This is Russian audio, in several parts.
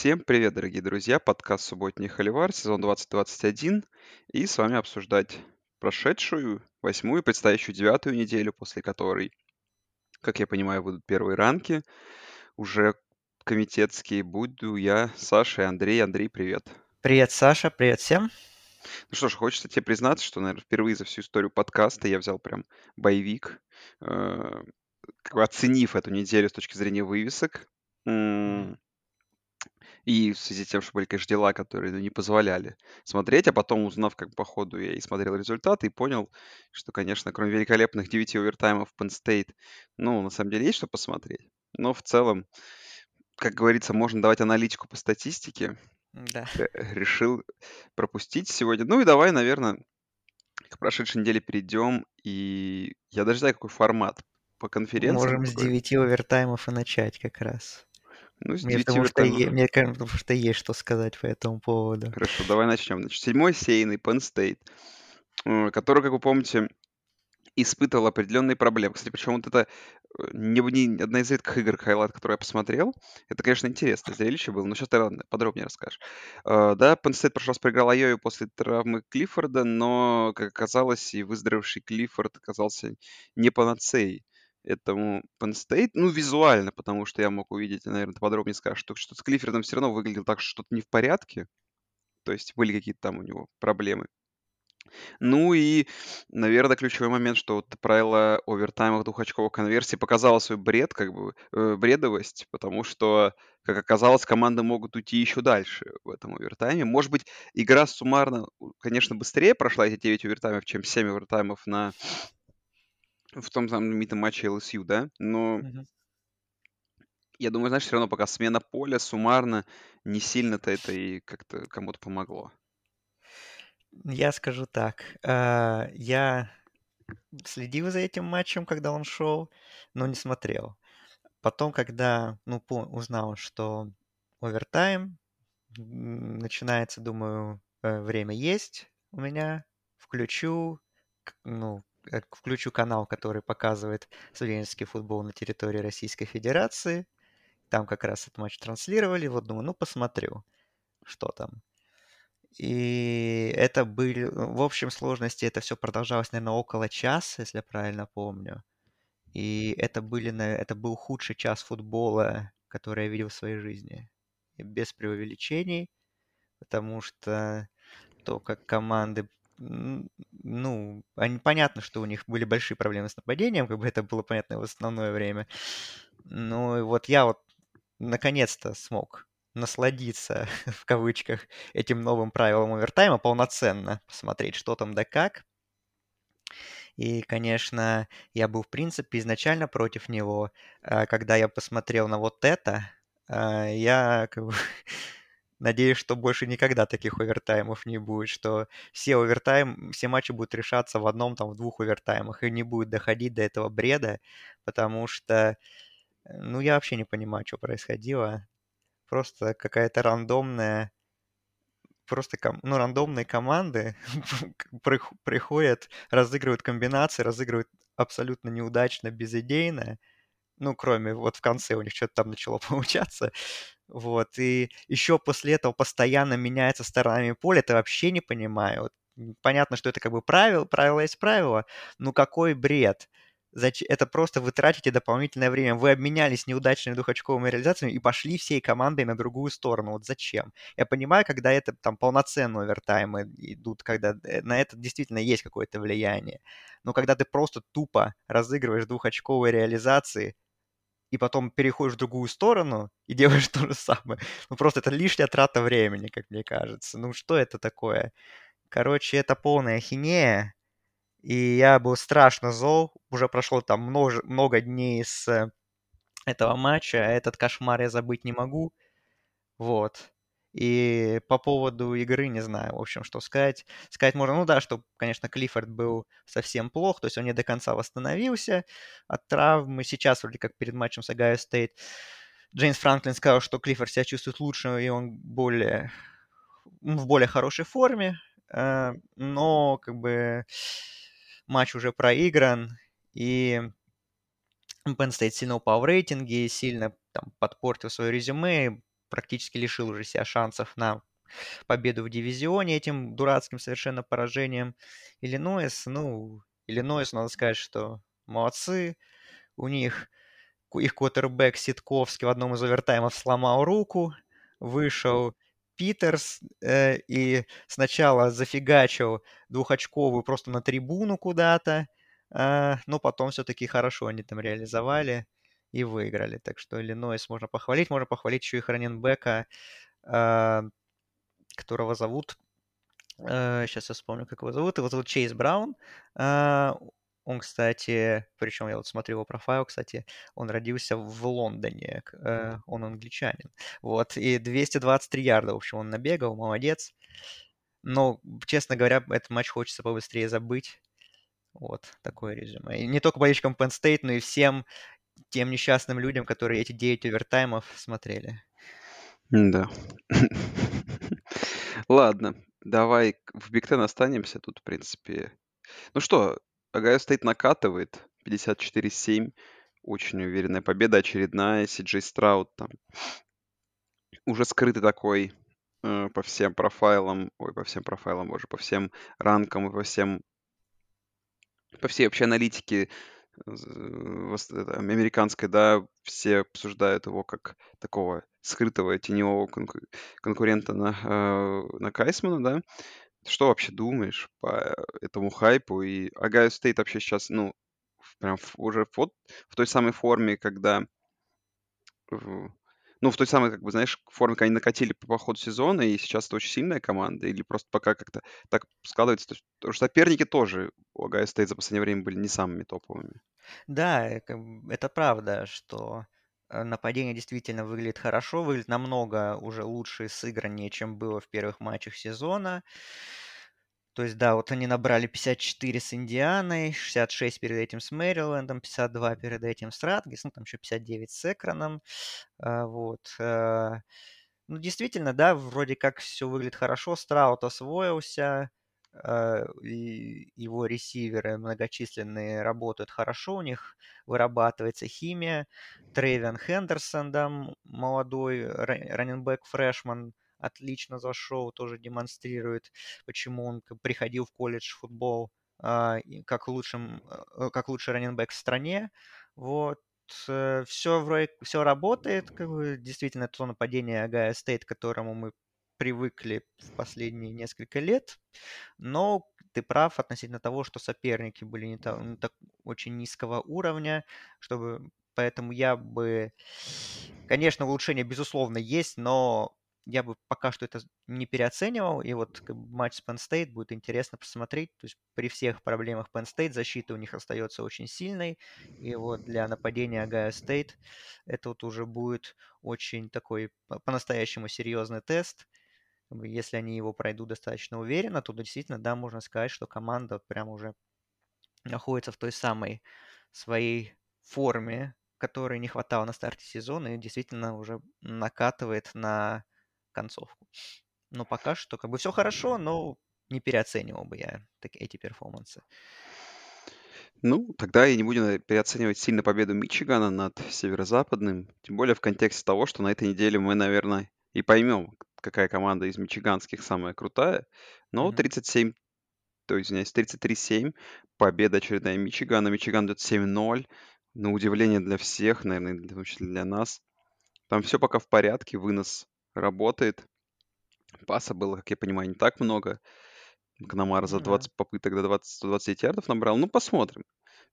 Всем привет, дорогие друзья! Подкаст «Субботний Холивар», сезон 2021. И с вами обсуждать прошедшую, восьмую, предстоящую девятую неделю, после которой, как я понимаю, будут первые ранки. Уже комитетские буду я, Саша и Андрей. Андрей, привет. Привет, Саша, привет всем. Ну что ж, хочется тебе признаться, что, наверное, впервые за всю историю подкаста я взял прям боевик, э, оценив эту неделю с точки зрения вывесок. И в связи с тем, что были, конечно, дела, которые ну, не позволяли смотреть, а потом, узнав, как по ходу я и смотрел результаты, и понял, что, конечно, кроме великолепных 9 овертаймов Penn State, ну, на самом деле есть что посмотреть. Но в целом, как говорится, можно давать аналитику по статистике. Да. Решил пропустить сегодня. Ну и давай, наверное, к прошедшей неделе перейдем. И я даже знаю, какой формат по конференциям. Можем с какой. 9 овертаймов и начать как раз. Ну, с Мне 9 потому, что, е- мне кажется, потому что есть что сказать по этому поводу. Хорошо, давай начнем. Значит, седьмой сеяный Penn State, который, как вы помните, испытывал определенные проблемы. Кстати, причем вот это э, не, не одна из редких игр highlight, которую я посмотрел. Это, конечно, интересное зрелище было, но сейчас ты ладно, подробнее расскажешь. Э, Да, Penn State в прошлый раз проиграл Айове после травмы Клиффорда, но, как оказалось, и выздоровевший Клиффорд оказался не панацеей этому Penn State. Ну, визуально, потому что я мог увидеть, наверное, ты подробнее скажешь, что, что с Клиффордом все равно выглядело так, что что-то не в порядке. То есть были какие-то там у него проблемы. Ну и, наверное, ключевой момент, что вот правило овертаймах двухочковых конверсий показало свой бред, как бы, э, бредовость, потому что, как оказалось, команды могут уйти еще дальше в этом овертайме. Может быть, игра суммарно, конечно, быстрее прошла эти 9 овертаймов, чем 7 овертаймов на в том знаменитом матче LSU, да? Но Мгм. я думаю, знаешь, все равно пока смена поля суммарно не сильно-то это и как-то кому-то помогло. Я скажу так. а, Я следил за этим матчем, когда он шел, но не смотрел. Потом, когда ну, узнал, что овертайм начинается, думаю, э, время есть у меня, включу, ну, включу канал, который показывает студенческий футбол на территории Российской Федерации. Там как раз этот матч транслировали. Вот думаю, ну посмотрю, что там. И это были, в общем сложности это все продолжалось, наверное, около часа, если я правильно помню. И это были, это был худший час футбола, который я видел в своей жизни. И без преувеличений, потому что то, как команды, ну, они, понятно, что у них были большие проблемы с нападением, как бы это было понятно в основное время. Ну, и вот я вот наконец-то смог насладиться, в кавычках, этим новым правилом овертайма полноценно, посмотреть, что там да как. И, конечно, я был, в принципе, изначально против него. А Когда я посмотрел на вот это, а, я как бы надеюсь, что больше никогда таких овертаймов не будет, что все овертайм, все матчи будут решаться в одном, там, в двух овертаймах, и не будет доходить до этого бреда, потому что, э, ну, я вообще не понимаю, что происходило. Просто какая-то рандомная просто ком- ну, рандомные команды прих- приходят, разыгрывают комбинации, разыгрывают абсолютно неудачно, безидейно. Ну, кроме вот в конце у них что-то там начало получаться. Вот. И еще после этого постоянно меняется сторонами поля. Это вообще не понимаю. Вот, понятно, что это как бы правило, правило есть правило. Ну какой бред? Зач- Это просто вы тратите дополнительное время. Вы обменялись неудачными двухочковыми реализациями и пошли всей командой на другую сторону. Вот зачем? Я понимаю, когда это там полноценные овертаймы идут, когда э, на это действительно есть какое-то влияние. Но когда ты просто тупо разыгрываешь двухочковые реализации, и потом переходишь в другую сторону и делаешь то же самое. Ну, просто это лишняя трата времени, как мне кажется. Ну, что это такое? Короче, это полная ахинея. И я был страшно зол. Уже прошло там множе- много дней с э, этого матча. а Этот кошмар я забыть не могу. Вот. И по поводу игры не знаю, в общем, что сказать. Сказать можно, ну да, что, конечно, Клиффорд был совсем плох, то есть он не до конца восстановился от травмы. Сейчас, вроде как перед матчем с Огайо Стейт, Джеймс Франклин сказал, что Клиффорд себя чувствует лучше, и он более, в более хорошей форме. Э, Но, как бы, матч уже проигран, и Penn State сильно упал в рейтинге, сильно там подпортил свое резюме, практически лишил уже себя шансов на победу в дивизионе этим дурацким совершенно поражением. Иллинойс, ну, Иллинойс, надо сказать, что молодцы. У них их квотербек Ситковский в одном из овертаймов сломал руку, вышел Питерс э, и сначала зафигачил двухочковую просто на трибуну куда-то, э, но потом все-таки хорошо они там реализовали и выиграли. Так что Иллинойс можно похвалить. Можно похвалить еще и раненбека, э, которого зовут... Сейчас я вспомню, как его зовут. Его зовут Чейз Браун. Э, он, кстати, причем я вот смотрю его профайл, кстати, он родился в Лондоне, э, он англичанин. Вот, и 223 ярда, в общем, он набегал, молодец. Но, честно говоря, этот матч хочется побыстрее забыть. Вот, такое резюме. И не только болельщикам Penn State, но и всем тем несчастным людям, которые эти 9 овертаймов смотрели. Да. Ладно, давай в Big Ten останемся. Тут, в принципе... Ну что, Огайо Стейт накатывает 54-7. Очень уверенная победа очередная. Си Страут там уже скрытый такой э, по всем профайлам, ой, по всем профайлам, боже, по всем ранкам и по всем, по всей вообще аналитике американской, да, все обсуждают его как такого скрытого теневого конку- конкурента на, э, на Хайсмана, да. Что вообще думаешь по этому хайпу? И Огайо Стейт вообще сейчас, ну, прям уже вот в той самой форме, когда ну, в той самой, как бы, знаешь, форме, когда они накатили по, по ходу сезона, и сейчас это очень сильная команда, или просто пока как-то так складывается, то есть, что соперники тоже у Огайо Стейт за последнее время были не самыми топовыми. Да, э, это правда, что э, нападение действительно выглядит хорошо, выглядит намного уже лучше и сыграннее, чем было в первых матчах сезона. То есть, да, вот они набрали 54 с Индианой, 66 перед этим с Мэрилендом, 52 перед этим с Радгис, ну, там еще 59 с Экраном. А, вот. А, ну, действительно, да, вроде как все выглядит хорошо. Страут освоился, а, и его ресиверы многочисленные работают хорошо, у них вырабатывается химия. Трейвен Хендерсон, да, молодой раненбэк фрешман, отлично зашел, тоже демонстрирует, почему он приходил в колледж футбол а, как, лучшим, э, как лучший раненбэк в стране. Вот. Все, вроде, все работает, как бы, действительно, то нападение Агая Стейт, к которому мы привыкли в последние несколько лет, но ты прав относительно того, что соперники были не так, не так очень низкого уровня, чтобы поэтому я бы, конечно, улучшение безусловно есть, но я бы пока что это не переоценивал, и вот матч с Penn State будет интересно посмотреть. То есть при всех проблемах Penn State защита у них остается очень сильной, и вот для нападения Агая State это вот уже будет очень такой по-настоящему серьезный тест. Если они его пройдут достаточно уверенно, то действительно, да, можно сказать, что команда прям уже находится в той самой своей форме, которой не хватало на старте сезона, и действительно уже накатывает на концовку. Но пока что как бы все хорошо, но не переоценивал бы я так, эти перформансы. Ну, тогда и не будем переоценивать сильно победу Мичигана над северо-западным. Тем более в контексте того, что на этой неделе мы, наверное, и поймем, какая команда из мичиганских самая крутая. Но mm-hmm. 37, то есть, извиняюсь, 33-7, победа очередная Мичигана. Мичиган идет 7-0. На удивление для всех, наверное, в том числе для нас. Там все пока в порядке, вынос работает. Паса было, как я понимаю, не так много. Гномар за 20 попыток до 20, 120 ярдов набрал. Ну, посмотрим.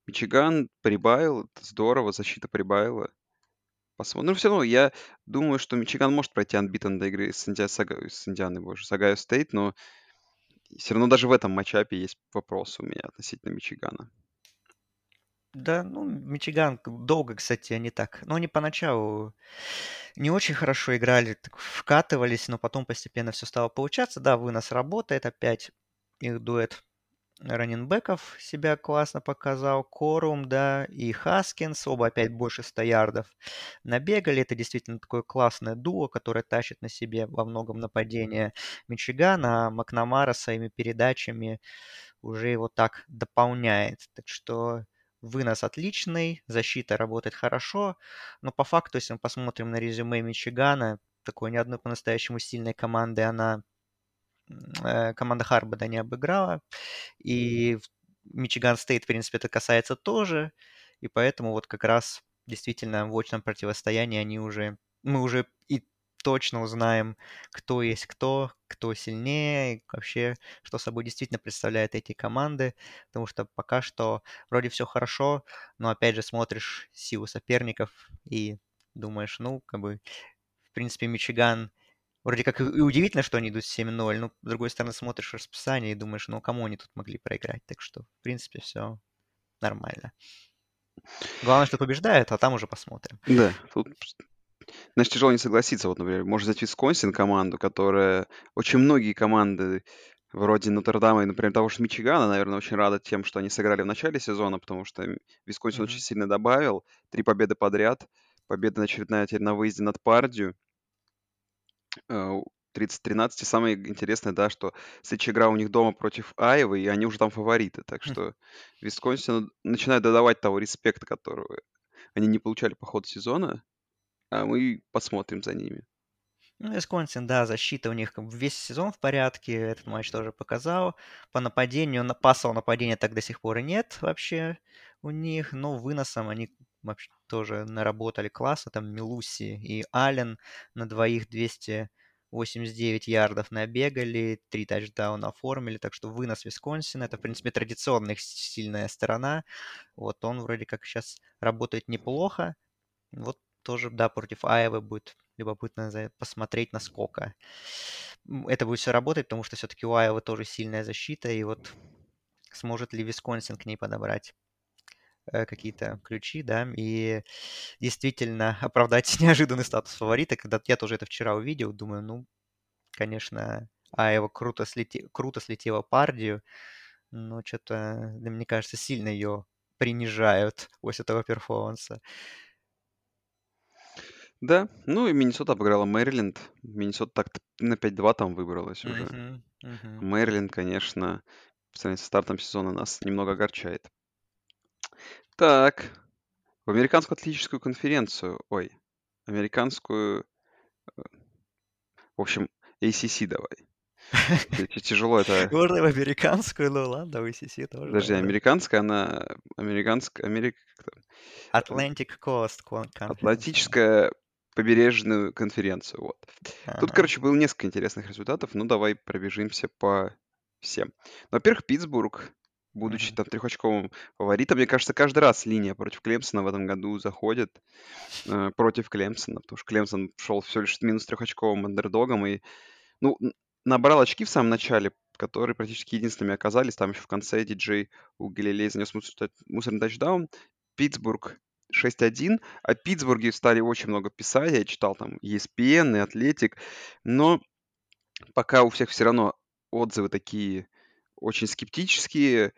Мичиган прибавил, это здорово, защита прибавила. Посмотрим. Ну, все равно я думаю, что Мичиган может пройти анбитен до игры с, Инди... с, Ага... с Индианой, боже, с Агайо Стейт, но все равно даже в этом матчапе есть вопросы у меня относительно Мичигана. Да, ну, Мичиган долго, кстати, они так. Ну, они поначалу не очень хорошо играли, так вкатывались, но потом постепенно все стало получаться. Да, вынос работает опять. Их дуэт раненбеков себя классно показал. Корум, да, и Хаскинс, оба опять больше 100 ярдов набегали. Это действительно такое классное дуо, которое тащит на себе во многом нападение Мичигана, а Макнамара своими передачами уже его так дополняет. Так что Вынос отличный, защита работает хорошо, но по факту, если мы посмотрим на резюме Мичигана, такой ни одной по-настоящему сильной команды она э, команда Харбада не обыграла. И Мичиган Стейт, в принципе, это касается тоже. И поэтому вот как раз действительно в очном противостоянии они уже, мы уже и точно узнаем, кто есть кто, кто сильнее, и вообще, что собой действительно представляют эти команды, потому что пока что вроде все хорошо, но опять же смотришь силу соперников и думаешь, ну, как бы, в принципе, Мичиган Вроде как и удивительно, что они идут 7-0, но, с другой стороны, смотришь расписание и думаешь, ну, кому они тут могли проиграть. Так что, в принципе, все нормально. Главное, что побеждает, а там уже посмотрим. Да, тут Знаешь, тяжело не согласиться. Вот, например, можно взять Висконсин команду, которая... Очень многие команды вроде Нотр-Дама и, например, того же Мичигана, наверное, очень рады тем, что они сыграли в начале сезона, потому что Висконсин очень сильно добавил. Три победы подряд. Победа очередная теперь на выезде над Пардию. 30-13. Э, и самое интересное, да, что следующая игра у них дома против Айвы, и они уже там фавориты. Так хм. что Висконсин начинает додавать того респекта, которого они не получали по ходу сезона а мы посмотрим за ними. Ну, Висконсин, да, защита у них весь сезон в порядке, этот матч тоже показал. По нападению, на пассового нападения так до сих пор и нет вообще у них, но выносом они вообще тоже наработали классно. Там Милуси и Аллен на двоих 289 ярдов набегали, три тачдауна оформили, так что вынос Висконсина, это, в принципе, традиционная сильная сторона. Вот он вроде как сейчас работает неплохо. Вот тоже, да, против Айвы будет любопытно посмотреть, насколько это будет все работать, потому что все-таки у Айвы тоже сильная защита, и вот сможет ли Висконсин к ней подобрать э, какие-то ключи, да, и действительно оправдать неожиданный статус фаворита, когда я тоже это вчера увидел, думаю, ну, конечно, Айва круто, слете... круто слетела Пардию, но что-то, мне кажется, сильно ее принижают после этого перформанса. Да, ну и Миннесота обыграла Мэриленд. Миннесота так на 5-2 там выбралась уже. Мгм, мгм. Мэриленд, конечно, по сравнению со стартом сезона нас немного огорчает. Так, в американскую атлетическую конференцию, ой, американскую, э, в общем, ACC давай. Тяжело это... Можно в американскую, ну ладно, в ACC тоже. Подожди, американская, она... Американская... Америк... Atlantic Coast Conference. Атлантическая побережную конференцию. Вот. Тут, короче, было несколько интересных результатов. Ну, давай пробежимся по всем. Во-первых, Питтсбург, будучи там трехочковым фаворитом, мне кажется, каждый раз линия против Клемсона в этом году заходит э, против Клемсона, потому что Клемсон шел всего лишь минус трехочковым андердогом и, ну, набрал очки в самом начале, которые практически единственными оказались. Там еще в конце диджей у Галилей занес мусорный тачдаун. Питтсбург 6-1. О Питтсбурге стали очень много писать. Я читал там ESPN и Атлетик. Но пока у всех все равно отзывы такие очень скептические,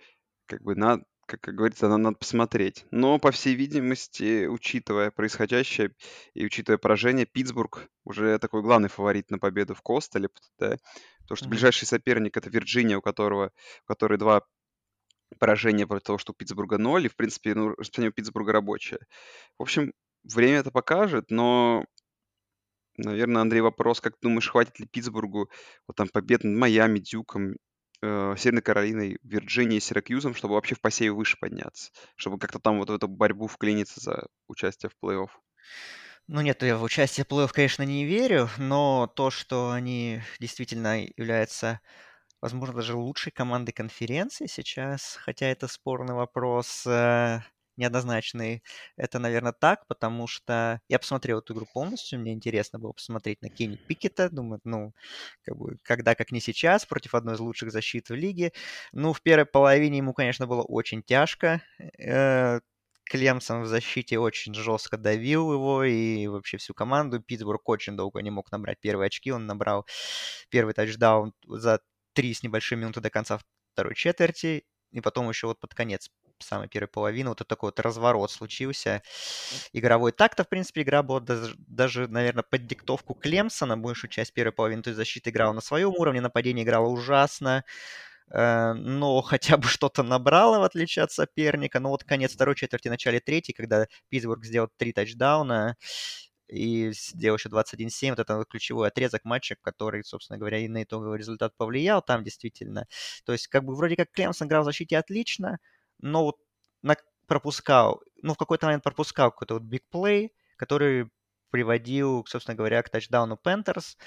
как бы надо, как, как говорится, надо, надо посмотреть. Но, по всей видимости, учитывая происходящее и учитывая поражение, Питтсбург уже такой главный фаворит на победу в Костеле, да? потому что ближайший соперник это Вирджиния, у которого, у которой два поражение против того, что у Питтсбурга 0, и, в принципе, ну, расписание у Питтсбурга рабочее. В общем, время это покажет, но, наверное, Андрей, вопрос, как ты думаешь, хватит ли Питтсбургу вот там побед над Майами, Дюком, э, Северной Каролиной, Вирджинией, Сиракьюзом, чтобы вообще в посеве выше подняться, чтобы как-то там вот в эту борьбу вклиниться за участие в плей-офф? Ну нет, я в участие в плей-офф, конечно, не верю, но то, что они действительно являются возможно, даже лучшей командой конференции сейчас, хотя это спорный вопрос, э, неоднозначный. Это, наверное, так, потому что я посмотрел эту игру полностью, мне интересно было посмотреть на Кенни Пикета, думаю, ну, как бы, когда, как не сейчас, против одной из лучших защит в лиге. Ну, в первой половине ему, конечно, было очень тяжко. Э, Клемсон в защите очень жестко давил его и вообще всю команду. Питтсбург очень долго не мог набрать первые очки. Он набрал первый тачдаун за три с небольшой минуты до конца второй четверти, и потом еще вот под конец самой первой половины вот такой вот разворот случился игровой. Так-то, в принципе, игра была даже, даже, наверное, под диктовку Клемсона большую часть первой половины, то есть защита играла на своем уровне, нападение играло ужасно, э, но хотя бы что-то набрало, в отличие от соперника. Но вот конец второй четверти, начале третьей, когда Питтсбург сделал три тачдауна, и сделал еще 21-7. Вот это ключевой отрезок матча, который, собственно говоря, и на итоговый результат повлиял там действительно. То есть, как бы, вроде как Клемсон играл в защите отлично, но вот на, пропускал, ну, в какой-то момент пропускал какой-то вот бигплей, который приводил, собственно говоря, к тачдауну Пентерс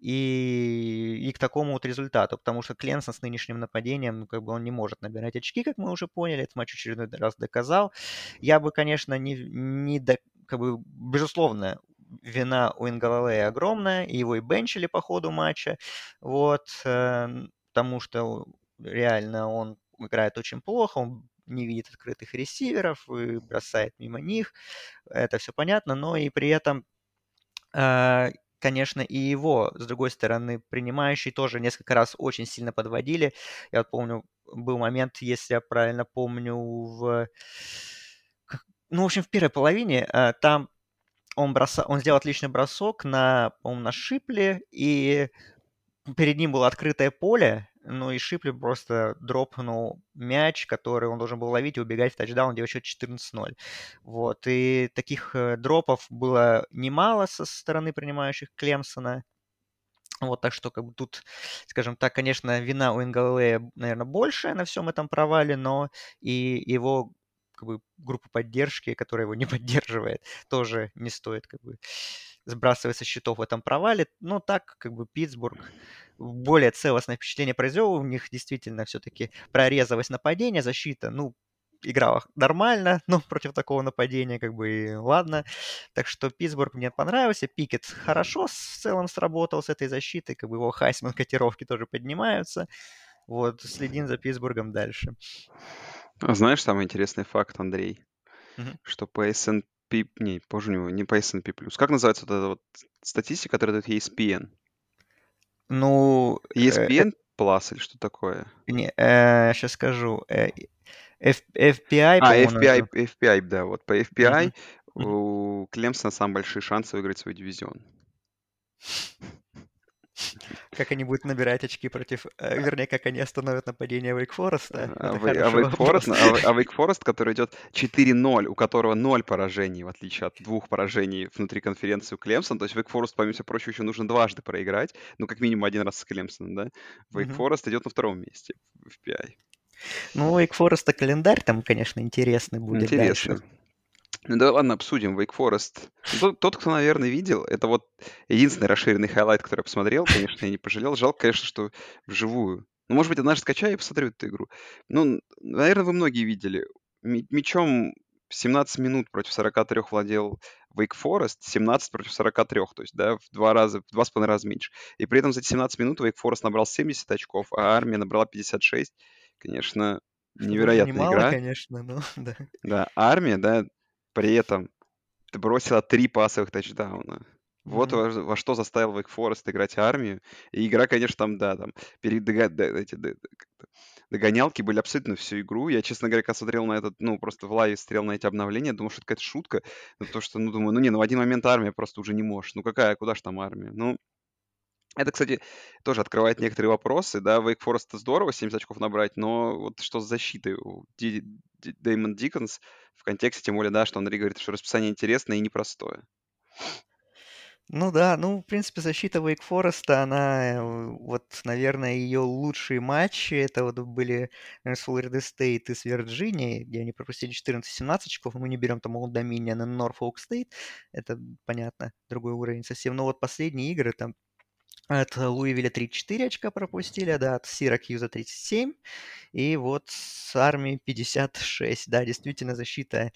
и, и к такому вот результату, потому что Кленсон с нынешним нападением, ну, как бы он не может набирать очки, как мы уже поняли, этот матч очередной раз доказал. Я бы, конечно, не, не до, как бы, безусловно, вина у Ингалалея огромная, и его и бенчили по ходу матча, вот, э, потому что реально он играет очень плохо, он не видит открытых ресиверов и бросает мимо них. Это все понятно, но и при этом, а, конечно, и его, с другой стороны, принимающий тоже несколько раз очень сильно подводили. Я вот помню, был момент, если я правильно помню, в... Ну, в общем, в первой половине а, там он, броса... он сделал отличный бросок на, по-моему, на Шипле, и перед ним было открытое поле, ну и Шипли просто дропнул мяч, который он должен был ловить и убегать в тачдаун, делать счет 14-0. Вот, и таких э, дропов было немало со стороны принимающих Клемсона. Вот, так что, как бы тут, скажем так, конечно, вина у Ингалея, наверное, большая на всем этом провале, но и его как бы, группа поддержки, которая его не поддерживает, тоже не стоит как бы сбрасывать со счетов в этом провале. Но так, как бы, Питтсбург более целостное впечатление произвел. У них действительно все-таки прорезалось нападение, защита, ну, играла нормально, но против такого нападения как бы и ладно. Так что Питтсбург мне понравился. Пикет хорошо в целом сработал с этой защитой, как бы его Хайсман котировки тоже поднимаются. Вот, следим за Питтсбургом дальше. А знаешь самый интересный факт, Андрей? Угу. Что по S&P, не, позже него, не по S&P+. Как называется вот эта вот статистика, которая дает ESPN? Ну... ESPN э, Plus или что такое? Не, э, сейчас скажу. Э, F, FPI, А, FPI, FPI, да, вот по FPI mm-hmm. у Клемсона самые большие шансы выиграть свой дивизион. Как они будут набирать очки против... Э, вернее, как они остановят нападение Wake Forest. А, а, Wake Forest, а, а Wake Forest, который идет 4-0, у которого 0 поражений, в отличие от двух поражений внутри конференции у Клемсона. То есть Wake Forest, помимо всего прочего, еще нужно дважды проиграть. Ну, как минимум один раз с Клемсоном, да? Wake Forest идет на втором месте в FPI. Ну, Wake Forest календарь там, конечно, интересный будет Интересно. дальше. Ну да ладно, обсудим. Wake Forest. Тот, тот, кто, наверное, видел, это вот единственный расширенный highlight, который я посмотрел. Конечно, я не пожалел. Жалко, конечно, что вживую. Ну, может быть, однажды скачаю и посмотрю эту игру. Ну, наверное, вы многие видели. Мечом 17 минут против 43 владел Wake Forest, 17 против 43, то есть, да, в два раза, в два с половиной раза меньше. И при этом за эти 17 минут Wake Forest набрал 70 очков, а армия набрала 56. Конечно, невероятная Немало, игра. конечно, но да. Да, армия, да, при этом бросила три пасовых тачдауна. Вот во, во что заставил Wake Forest играть армию. И игра, конечно, там, да, там, перед дога- эти, догонялки были абсолютно всю игру. Я, честно говоря, когда смотрел на этот, ну, просто в лайве смотрел на эти обновления, думал, что это какая-то шутка. Ну, то, что, ну, думаю, ну, не, ну, в один момент армия просто уже не может. Ну, какая, куда же там армия? Ну, это, кстати, тоже открывает некоторые вопросы, да, Wake Forest здорово 70 очков набрать, но вот что с защитой? У Ди- Дэймон Диккенс в контексте, тем более, да, что Андрей говорит, что расписание интересное и непростое. Ну да, ну, в принципе, защита Wake Forest, она, э, вот, наверное, ее лучшие матчи, это вот были наверное, с Флорида Стейт и с Вирджинией, где они пропустили 14-17 очков, мы не берем там Old Dominion и Norfolk State, это, понятно, другой уровень совсем, но вот последние игры, там, от Луивиля 34 очка пропустили, да, от Сиракьюза 37, и вот с армией 56. Да, действительно, защита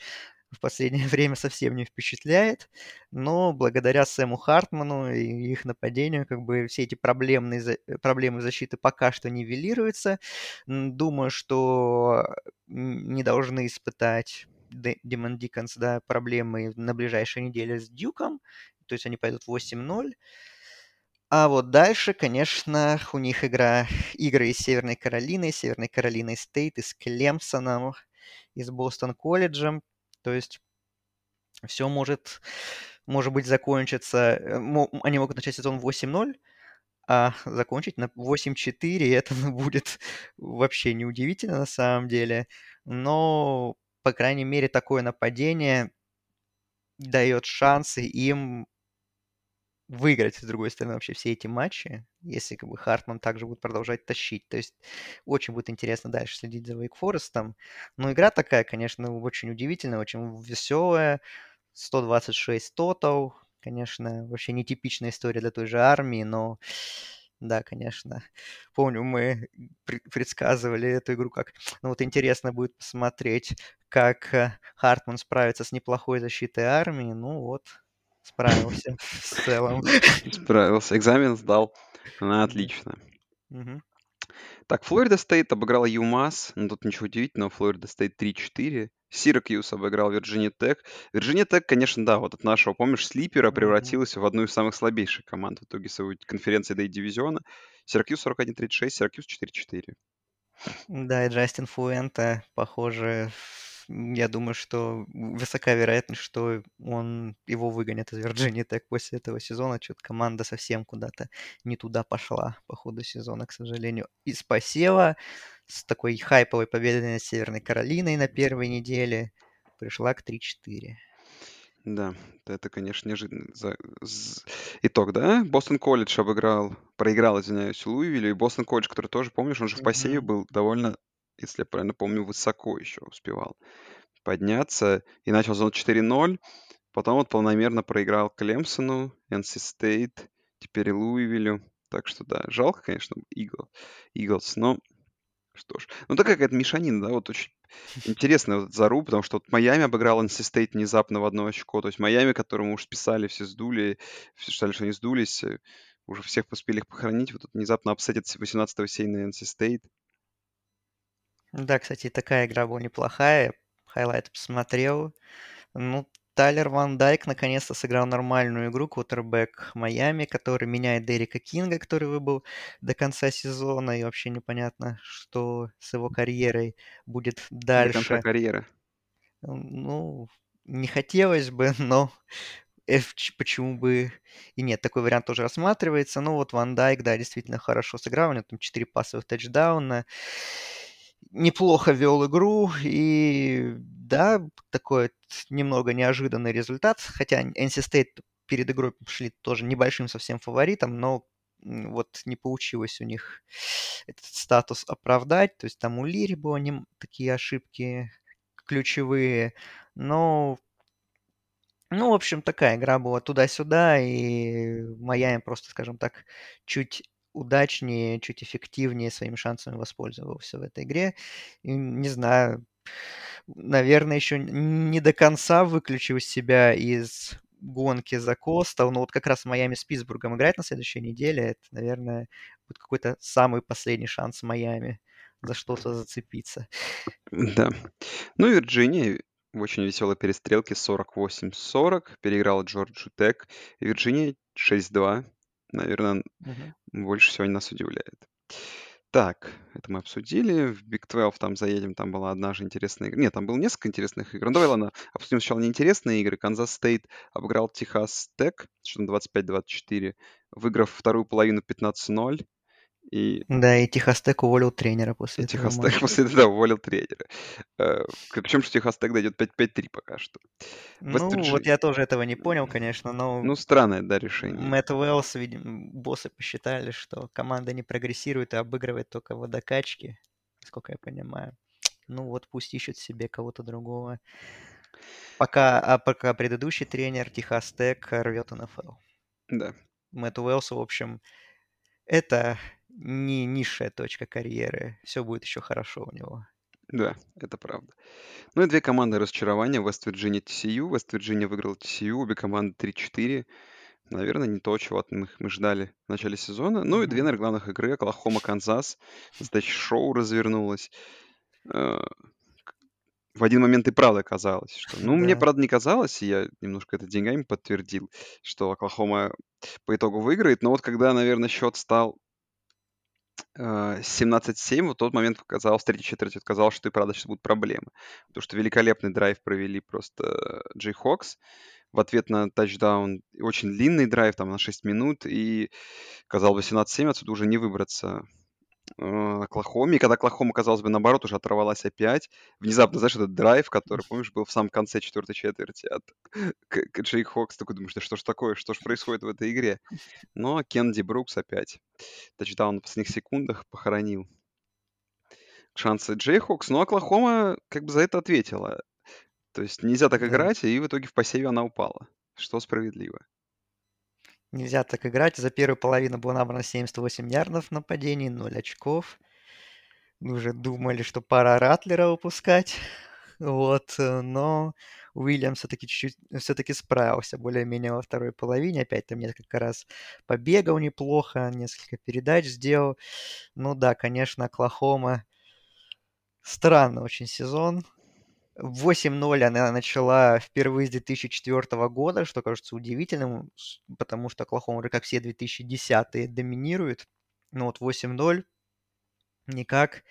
в последнее время совсем не впечатляет, но благодаря Сэму Хартману и их нападению, как бы все эти проблемные, проблемы защиты пока что нивелируются. Думаю, что не должны испытать Демон Диконс, да, проблемы на ближайшей неделе с Дюком, то есть они пойдут 8-0. А вот дальше, конечно, у них игра, игры из Северной Каролины, Северной Каролины Стейт, из Клемсоном, из Бостон колледжем. То есть все может, может быть, закончиться... Э, они могут начать сезон 8-0, а закончить на 8-4, это будет вообще неудивительно на самом деле. Но, по крайней мере, такое нападение дает шансы им выиграть, с другой стороны, вообще все эти матчи, если как бы Хартман также будет продолжать тащить. То есть очень будет интересно дальше следить за Вейк Форестом. Но игра такая, конечно, очень удивительная, очень веселая. 126 тотал, конечно, вообще нетипичная история для той же армии, но да, конечно. Помню, мы предсказывали эту игру как... Ну вот интересно будет посмотреть, как э, Хартман справится с неплохой защитой армии. Ну вот, справился в целом. Справился. Экзамен сдал. На отлично. Так, Флорида Стейт обыграла ЮМАС. Ну, тут ничего удивительного. Флорида Стейт 3-4. Сиракьюс обыграл Вирджиния Тек. Вирджиния Тек, конечно, да, вот от нашего, помнишь, sleeper'а превратилась в одну из самых слабейших команд в итоге своей конференции да и дивизиона. Сиракьюс 41-36, Сиракьюс 4-4. Да, и Джастин Фуэнта, похоже, я думаю, что высока вероятность, что он его выгонят из Вирджинии так после этого сезона. Что-то команда совсем куда-то не туда пошла по ходу сезона, к сожалению. Из посева с такой хайповой победой над Северной Каролиной на первой неделе пришла к 3-4. Да, это, конечно, неожиданный за... итог, да? Бостон колледж обыграл, проиграл, извиняюсь, Луивилю. И Бостон колледж, который тоже, помнишь, он же в посеве был довольно если я правильно помню, высоко еще успевал подняться. И начал зону 4-0. Потом вот полномерно проиграл Клемсону, NC State, теперь и Луивилю. Так что да, жалко, конечно, Eagles, Eagles но что ж. Ну, такая какая-то мешанина, да, вот очень интересная вот зару, потому что вот Майами обыграл NC State внезапно в одно очко. То есть Майами, которому уж списали, все сдули, все считали, что они сдулись, э, уже всех успели их похоронить. Вот тут внезапно upset'ит 18-го сеяного NC State. Да, кстати, такая игра была неплохая. Highlight посмотрел. Ну, Тайлер Ван Дайк наконец-то сыграл нормальную игру, квотербек Майами, который меняет Дерека Кинга, который выбыл до конца сезона, и вообще непонятно, что с его карьерой будет дальше. До конца карьеры. Ну, не хотелось бы, но почему бы и нет. Такой вариант тоже рассматривается. Ну вот Ван Дайк, да, действительно хорошо сыграл. У него там 4 пассовых тачдауна неплохо вел игру, и да, такой немного неожиданный результат, хотя NC State перед игрой шли тоже небольшим совсем фаворитом, но вот не получилось у них этот статус оправдать, то есть там у Лири было не такие ошибки ключевые, но ну, в общем, такая игра была туда-сюда, и Майами просто, скажем так, чуть удачнее, чуть эффективнее своими шансами воспользовался в этой игре. И, не знаю, наверное, еще не до конца выключил себя из гонки за Костел, но вот как раз Майами с Питтсбургом играть на следующей неделе, это, наверное, будет какой-то самый последний шанс Майами за что-то зацепиться. Да. Ну, Вирджиния в очень веселой перестрелке 48-40 переиграла Джорджию Тек. Вирджиния 6-2. Наверное, Мгм. больше всего нас удивляет. Так, это мы обсудили. В Big 12 там заедем, там была одна же интересная игра. Нет, там было несколько интересных игр. Ну, давай, ладно, обсудим сначала неинтересные игры. Канзас Стейт обыграл Техас Тек, что 25-24, выиграв вторую половину 15-0. И Да, и Техастек уволил тренера после этого Техас Тек матча. после этого уволил тренера. Э, Причем, что Техас Тек дойдет 5-5-3 пока что. Ну, вот я тоже этого не понял, конечно, но Ну, странное, да, решение. Мэтт Уэллс, видимо, боссы посчитали, что команда не прогрессирует и обыгрывает только водокачки, насколько я понимаю. Ну вот пусть ищут себе кого-то другого. Пока, а пока предыдущий тренер Техас Тек рвет НФЛ. Да. Мэтт Уэллс, в общем, это не низшая точка карьеры. Все будет еще хорошо у него. Да, это правда. Ну и две команды разочарования. Вест-Вирджиния TCU. Вест-Вирджиния выиграл TCU. Обе команды 3-4. Наверное, не то, чего от них мы ждали в начале сезона. Ну и две, наверное, главных игры. Оклахома, Канзас. Настоящее шоу развернулось. Э, В один момент и правда казалось, что... Ну, мне, Да. правда, не казалось, и я немножко это деньгами подтвердил, что Оклахома по итогу выиграет. Но вот когда, наверное, счет стал э, 17-7, вот в тот момент казалось, в третьей четверти вот казалось, что и правда сейчас будут проблемы. Потому что великолепный драйв провели просто Джей Хокс в ответ на тачдаун. Очень длинный драйв, там на 6 минут, и казалось 18-7, отсюда уже не выбраться э, Оклахоме. И когда Оклахома, казалось бы, наоборот, уже оторвалась опять, внезапно, знаешь, этот драйв, который, помнишь, был в самом конце четвертой четверти от к, к Джей Хокс, такой думаешь, да что ж такое, что ж происходит в этой игре? Но Кенди Брукс опять тачдаун на последних секундах похоронил шансы Джей Хокс, но Оклахома как бы за это ответила. То есть нельзя так играть, и в итоге в посеве она упала, что справедливо. Нельзя так играть. За первую половину было набрано 78 ярдов нападений, 0 очков. Мы уже думали, что пора Ратлера выпускать. Вот, э, но Уильям все-таки чуть-чуть, все-таки справился более-менее во второй половине. Опять там несколько раз побегал неплохо, несколько передач сделал. Ну да, конечно, Оклахома странный очень сезон. 8-0 она начала впервые с 2004 года, что кажется удивительным, потому что Оклахома как все 2010-е доминирует. Но вот 8-0 никак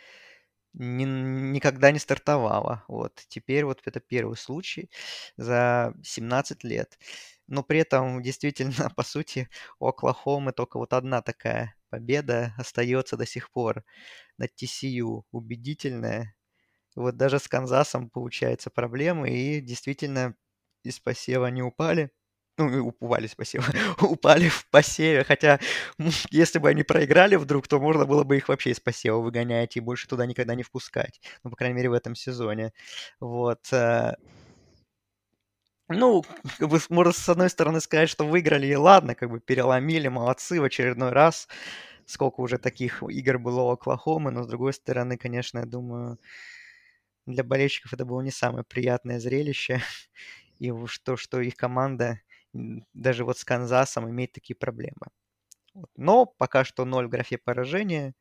ни- никогда не стартовала. Вот. Теперь вот это первый случай за 17 лет. Но при этом действительно, по сути, у Оклахомы только вот одна такая победа остается до сих пор над TCU. Убедительная. Вот даже с Канзасом получается проблемы, и действительно из посева они упали. Ну, упали с посева. упали в посеве, хотя если бы они проиграли вдруг, то можно было бы их вообще из посева выгонять и больше туда никогда не впускать. Ну, по крайней мере, в этом сезоне. Вот. э, Ну, как бы можно с одной стороны сказать, что выиграли, и ладно, как бы переломили, молодцы в очередной раз. Сколько уже таких игр было у Оклахомы, но с другой стороны, конечно, я думаю, для болельщиков это было не самое приятное зрелище. И уж то, что их команда даже вот с Канзасом имеет такие проблемы. Но пока что ноль в графе поражения,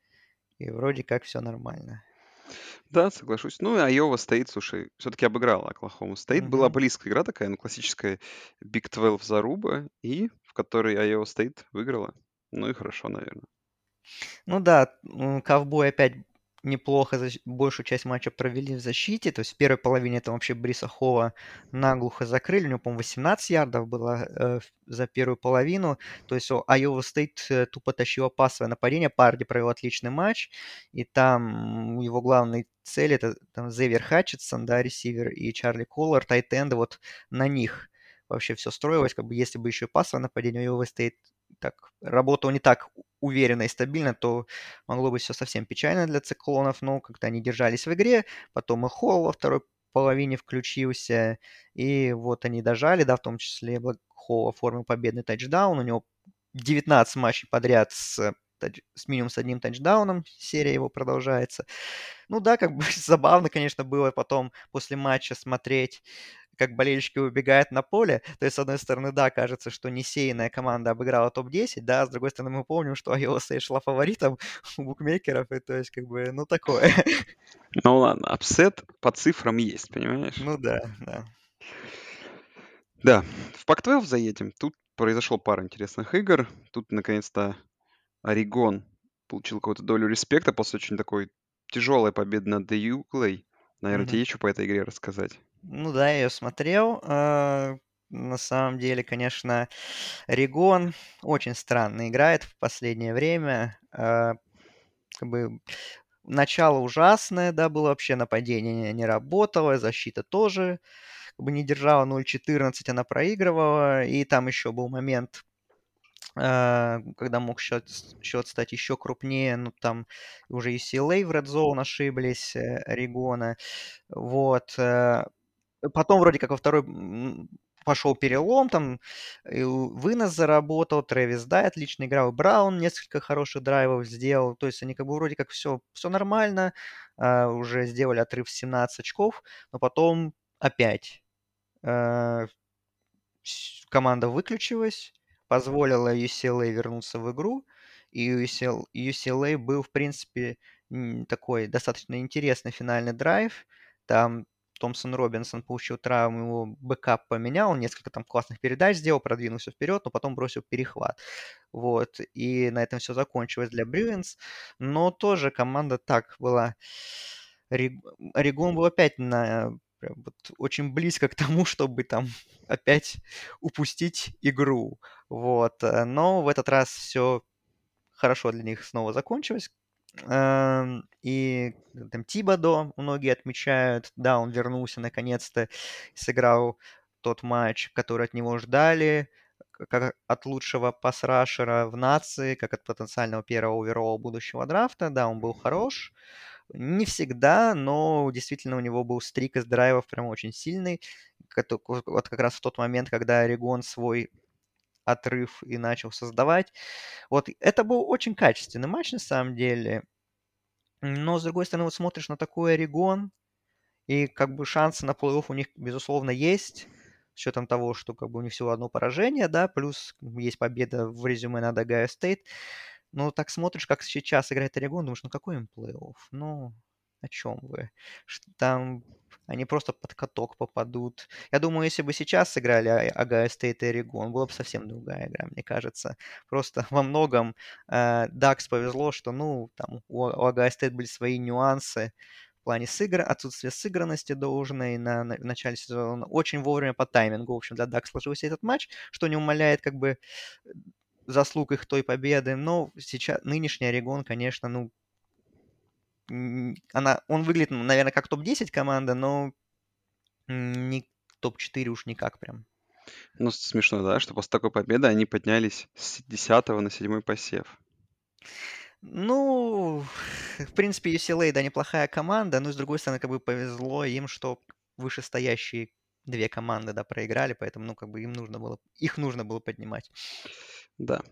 и вроде как все нормально. Да, соглашусь. Ну, и Айова Стейт, слушай, все-таки обыграла Оклахому Стейт. Была Мгм. близкая игра такая, ну, классическая Big 12 заруба, и в которой Айова Стейт выиграла. Ну и хорошо, наверное. Ну да, ковбои опять неплохо защ- большую часть матча провели в защите. То есть в первой половине там вообще Бриса Холла наглухо закрыли. У него, по-моему, 18 ярдов было э, за первую половину. То есть Айова Стейт э, тупо тащила пасовое нападение. Парди провел отличный матч. И там его главной цель это там Ксавьер Хатчинсон, да, ресивер, и Чарли Колар, тайт-энды, вот на них вообще все строилось. Как бы если бы еще и пасовое нападение Айова Стейт так работал не так уверенно и стабильно, то могло быть все совсем печально для циклонов, но как-то они держались в игре, потом и Холл во второй половине включился, и вот они дожали, да, в том числе Холл оформил победный тачдаун, у него 19 матчей подряд с, тач- с минимум с одним тачдауном, серия его продолжается. Ну да, как бы забавно, конечно, было потом после матча смотреть, как болельщики убегают на поле. То есть, с одной стороны, да, кажется, что несеянная команда обыграла топ-10, да, с другой стороны, мы помним, что Iowa State шла фаворитом у букмекеров, и то есть, как бы, ну, такое. Ну ладно, апсет по цифрам есть, понимаешь? Ну да, да. Да, в Пак-12 заедем. Тут произошел пара интересных игр. Тут, наконец-то, Орегон получил какую-то долю респекта после очень такой тяжелой победы над UCLA. Наверное, тебе Мгм. есть что по этой игре рассказать? Ну да, я ее смотрел. а, На самом деле, конечно, Орегон очень странно играет в последнее время. А, Как бы начало ужасное, да, было вообще нападение не работало, защита тоже как бы не держала 0-14, она проигрывала. И там еще был момент, когда мог счет, счет стать еще крупнее. Ну, там уже UCLA в Red Zone ошиблись, э, Орегона. Вот. э, Потом вроде как во второй пошел перелом, там вынос заработал, Трэвис Дай отлично играл, Браун несколько хороших драйвов сделал, то есть они как бы вроде как все, все нормально, а, уже сделали отрыв в 17 очков, но потом опять э, команда выключилась, позволила UCLA вернуться в игру, и UCLA был, в принципе, такой достаточно интересный финальный драйв. Там Томпсон-Робинсон получил травму, его бэкап поменял, несколько там классных передач сделал, продвинулся вперед, но потом бросил перехват. Вот, и на этом все закончилось для Брюинс. Но тоже команда так была... Орег- Орегон был опять на прям вот очень близко к тому, чтобы там опять упустить игру. Вот. э, Но в этот раз все хорошо для них снова закончилось. Эм, и там Тибадо многие отмечают, да, он вернулся наконец-то, сыграл тот матч, который от него ждали, как от лучшего пасрашера в нации, как от потенциального первого оверолла будущего драфта. Да, он был хорош. Не всегда, но действительно у него был стрик из драйвов прям очень сильный. Вот как раз в тот момент, когда Орегон свой отрыв и начал создавать. Вот это был очень качественный матч на самом деле. Но, с другой стороны, вот смотришь на такой Орегон, и как бы шансы на плей-офф у них, безусловно, есть с учетом того, что как бы у них всего одно поражение, да, плюс есть победа в резюме над Огайо Стейт. Ну, так смотришь, как сейчас играет Орегон, думаешь, ну какой им плей-офф? Ну, о чем вы? Там они просто под каток попадут. Я думаю, если бы сейчас сыграли Огайо Стейт и Орегон, была бы совсем другая игра, мне кажется. Просто во многом э, Дакс повезло, что, ну, там у, у Огайо Стейт были свои нюансы, в плане сыгра... отсутствия сыгранности должной на, на в начале сезона. Очень вовремя по таймингу, в общем, для DAX сложился этот матч, что не умаляет как бы заслуг их той победы. Но сейчас нынешний Орегон, конечно, ну, она, он выглядит, наверное, как топ-10 команда, но не топ-4 уж никак прям. Ну, смешно, да, что после такой победы они поднялись с 10 на 7 посев. Ну, в принципе, UCLA, да, неплохая команда, но, с другой стороны, как бы повезло им, что вышестоящие две команды, да, проиграли, поэтому, ну, как бы им нужно было, их нужно было поднимать. Да.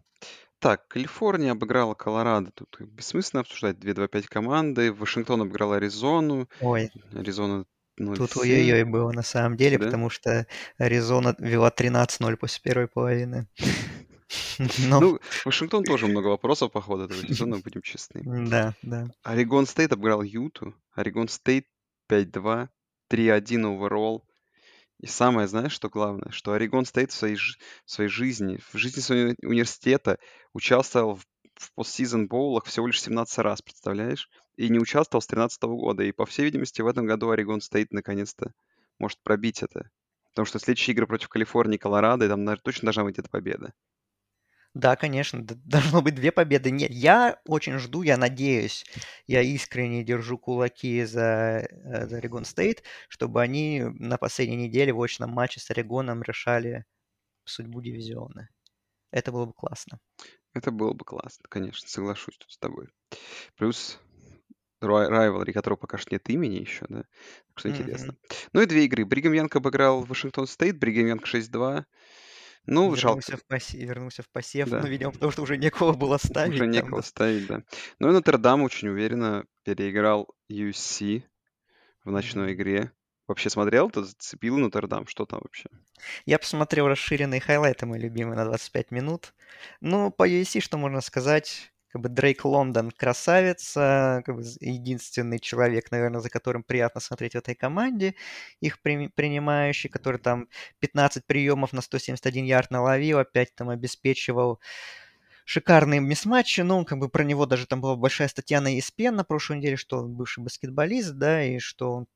Так, Калифорния обыграла Колорадо. Тут бессмысленно обсуждать 2-2-5 команды. Вашингтон обыграл Аризону. Ой. Аризона 0 Тут ой-ой-ой было на самом деле, да? потому что Аризона вела 13-0 после первой половины. Но... Ну, Вашингтон тоже много вопросов по ходу этого сезона, будем честны. Да, да. Орегон Стейт обыграл Юту. Орегон Стейт 5-2, 3-1 overall. И самое, знаешь, что главное? Что Орегон Стейт в своей, в своей жизни, в жизни своего университета участвовал в, в постсизон боулах всего лишь 17 раз, представляешь? И не участвовал с 13 года. И, по всей видимости, в этом году Орегон Стейт наконец-то может пробить это. Потому что следующие игры против Калифорнии и Колорадо, и там наверное, точно должна быть эта победа. Да, конечно, должно быть две победы. Нет, я очень жду, я надеюсь, я искренне держу кулаки за, э, за Орегон Стейт, чтобы они на последней неделе в очном матче с Орегоном решали судьбу дивизиона. Это было бы классно. Это было бы классно, конечно, соглашусь тут с тобой. Плюс rivalry, которого пока что нет имени еще, да? Так что интересно. Mm-hmm. Ну и две игры. Бригам Янг обыграл Вашингтон Стейт, Бригам Янг 6-2. Ну, вернулся жалко. В посев, вернулся в посев, да. ну, видимо, потому что уже некого было ставить. Уже некого там, да. ставить, да. Ну и Нотр-Дам очень уверенно переиграл UC в ночной игре. Вообще смотрел, то зацепил Нотр-Дам? Что там вообще? Я посмотрел расширенные хайлайты, мой любимый, на 25 минут. Ну, по USC что можно сказать? Как бы Дрейк Лондон красавец, как бы единственный человек, наверное, за которым приятно смотреть в этой команде, их при, принимающий, который там 15 приемов на 171 ярд наловил, опять там обеспечивал шикарные мисс-матчи, ну, как бы про него даже там была большая статья на ESPN на прошлой неделе, что он бывший баскетболист, да, и что он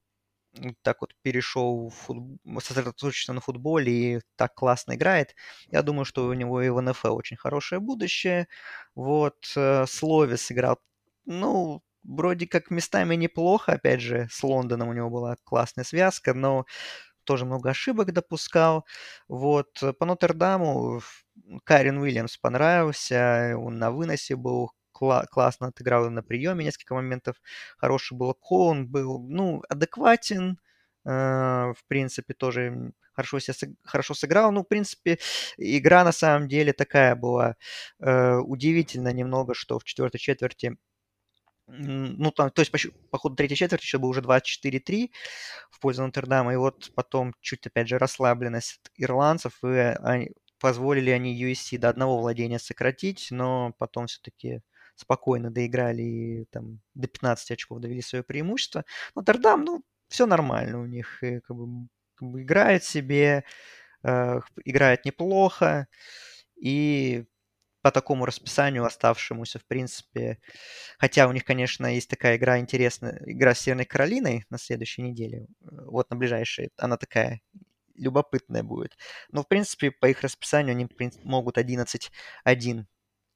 так вот перешел в футбол, сосредоточился на футболе и так классно играет. Я думаю, что у него и в НФЛ очень хорошее будущее. Вот, э, Слове сыграл, ну, вроде как местами неплохо, опять же, с Лондоном у него была классная связка, но тоже много ошибок допускал. Вот, по Нотр-Даму Карин Уильямс понравился, он на выносе был, кла- классно отыграл на приеме несколько моментов. Хороший был он был, ну, адекватен, э, в принципе, тоже хорошо, себя, хорошо сыграл. Ну, в принципе, игра на самом деле такая была э, удивительно немного, что в четвертой четверти ну, там, то есть по, по ходу третьей четверти еще был уже 24-3 в пользу Нотр-Дама, и вот потом чуть, опять же, расслабленность ирландцев, и они, позволили они USC до одного владения сократить, но потом все-таки спокойно доиграли и там до 15 очков довели свое преимущество. Нотр-Дам, ну, все нормально у них. И, как бы, как бы играет себе, э, играет неплохо. И по такому расписанию оставшемуся, в принципе, хотя у них, конечно, есть такая игра интересная, игра с Северной Каролиной на следующей неделе, вот на ближайшей, она такая любопытная будет. Но, в принципе, по их расписанию они могут 11-1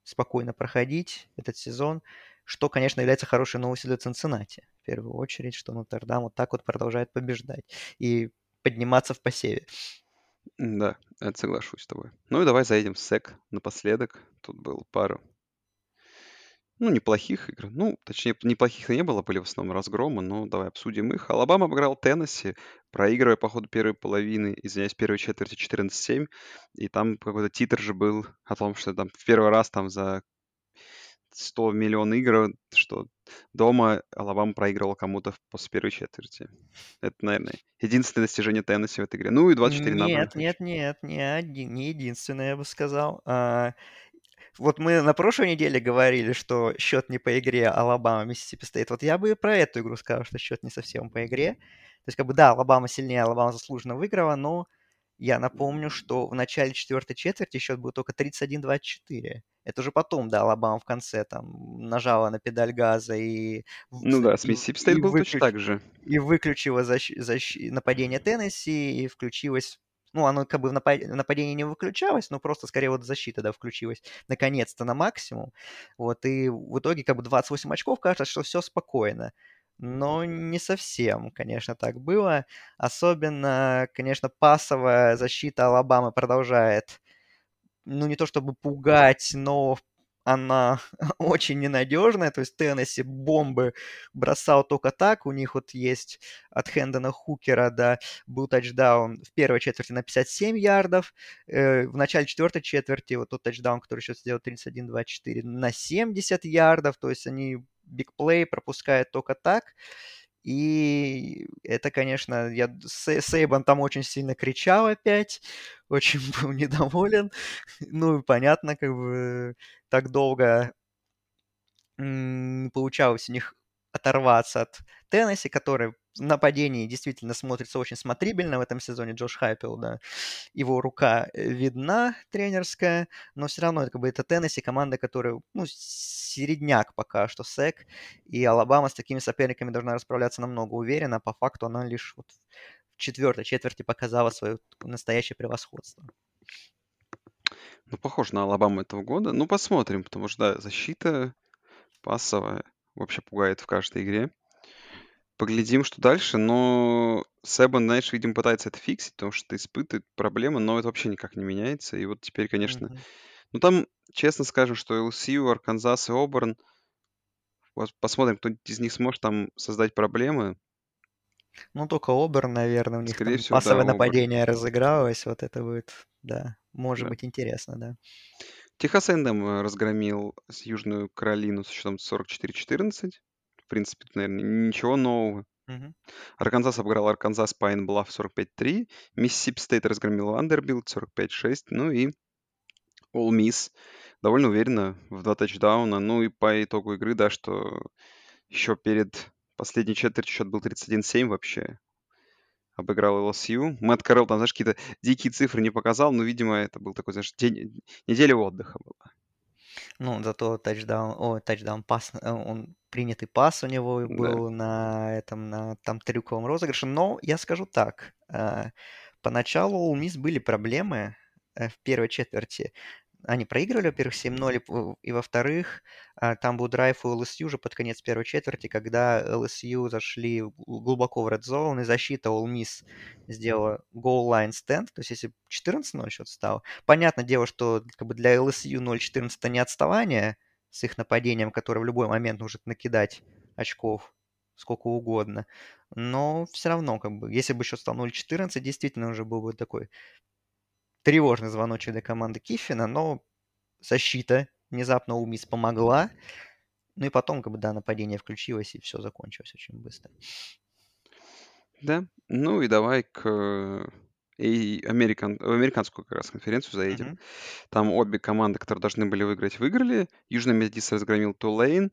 спокойно проходить этот сезон. что, конечно, является хорошей новостью для Цинциннати. В первую очередь, что Нотр-Дам вот так вот продолжает побеждать и подниматься в посеве. Да, соглашусь с тобой. Ну и давай заедем в сек напоследок. Тут был пару, ну, неплохих игр. Ну, точнее, неплохих не было, были в основном разгромы, но давай обсудим их. Алабама обыграл Теннесси, проигрывая по ходу первой половины, извиняюсь, первой четверти 14-7. И там какой-то титр же был о том, что там в первый раз там за 100 миллион игр, что дома Алабама проигрывал кому-то после первой четверти. Это, наверное, единственное достижение Теннесси в этой игре. Ну и 24 Нет, набрали. нет, нет, не, один, не единственное, я бы сказал. А, вот мы на прошлой неделе говорили, что счет не по игре Алабама Миссисипи Стейт. Вот я бы и про эту игру сказал, что счет не совсем по игре. То есть, как бы, да, Алабама сильнее, Алабама заслуженно выиграла, но я напомню, что в начале четвертой четверти счет был только 31-24. Это уже потом, да, Алабама в конце там нажала на педаль газа и... Ну да, с Миссисипи Стейт был выключ... точно так же. И выключила защ... защ... нападение Теннесси, и включилась ну, оно как бы в нападении не выключалось, но просто скорее вот защита, да, включилась наконец-то на максимум. Вот, и в итоге как бы 28 очков, кажется, что все спокойно. Но не совсем, конечно, так было. Особенно, конечно, пасовая защита Алабамы продолжает, ну, не то чтобы пугать, но она очень ненадежная, то есть Теннесси бомбы бросал только так, у них вот есть от Хэндона Хукера, да, был тачдаун в первой четверти на 57 ярдов, э, в начале четвертой четверти вот тот тачдаун, который сейчас сделал 31-24, на 70 ярдов, то есть они бигплей пропускают только так, и это, конечно, я Сейбан там очень сильно кричал опять, очень был недоволен. Ну, понятно, как бы так долго получалось у них оторваться от Теннесси, который в нападении действительно смотрится очень смотрибельно в этом сезоне. Джош Хайпел, да, его рука э, видна тренерская, но все равно это как бы это Теннесси, команда, которая, ну, середняк пока что СЭК, и Алабама с такими соперниками должна расправляться намного уверенно, по факту она лишь вот в четвертой четверти показала свое настоящее превосходство. Ну, похож на Алабаму этого года. Ну, посмотрим, потому что, да, защита пассовая вообще пугает в каждой игре. Поглядим, что дальше, но Себан, знаешь, видимо, пытается это фиксить, потому что испытывает проблемы, но это вообще никак не меняется. И вот теперь, конечно, Мгм. ну там, честно скажем, что LSU, Арканзас и Оберн, вот посмотрим, кто из них сможет там создать проблемы. Ну, только Оберн, наверное, у них Скорее там всего, да, пассовое Оберн. нападение разыгралось, вот это будет, да, может Да. быть интересно, да. Техас Эй-энд-Эм разгромил с Южную Каролину с счетом 44-14. В принципе, наверное, ничего нового. Мгм. Арканзас обыграл Арканзас Пайн Блафф 45-3. Миссисипи Стейт разгромил Вандербильт 45-6. Ну и Ол Мисс довольно уверенно в два тачдауна. Ну и по итогу игры, да, что еще перед последней четвертью счет был 31-7 вообще. Обыграл LSU. Мэтт Коррал там, знаешь, какие-то дикие цифры не показал, но, видимо, это был такой, знаешь, день, неделя отдыха была. Ну, зато тачдаун, о, тачдаун пас, э, он принятый пас у него Да. был на этом, на там трюковом розыгрыше. Но я скажу так, э, поначалу у Мисс были проблемы э, в первой четверти. Они проигрывали, во-первых, 7-0, и во-вторых, а, там был драйв у LSU уже под конец первой четверти, когда LSU зашли глубоко в red zone, и защита Ole Miss сделала goal line stand, то есть если 14-0 счет стал, понятное дело, что как бы для LSU 0-14 это не отставание с их нападением, которое в любой момент может накидать очков сколько угодно, но все равно, как бы, если бы счет стал 0-14, действительно уже был бы такой тревожный звоночек для команды Киффина, но защита внезапно у Мисс помогла. Ну и потом, как бы, да, нападение включилось, и все закончилось очень быстро. Да. Ну и давай к и американ... в американскую как раз конференцию заедем. Мгм. Там обе команды, которые должны были выиграть, выиграли. Южный Методист разгромил Тулейн.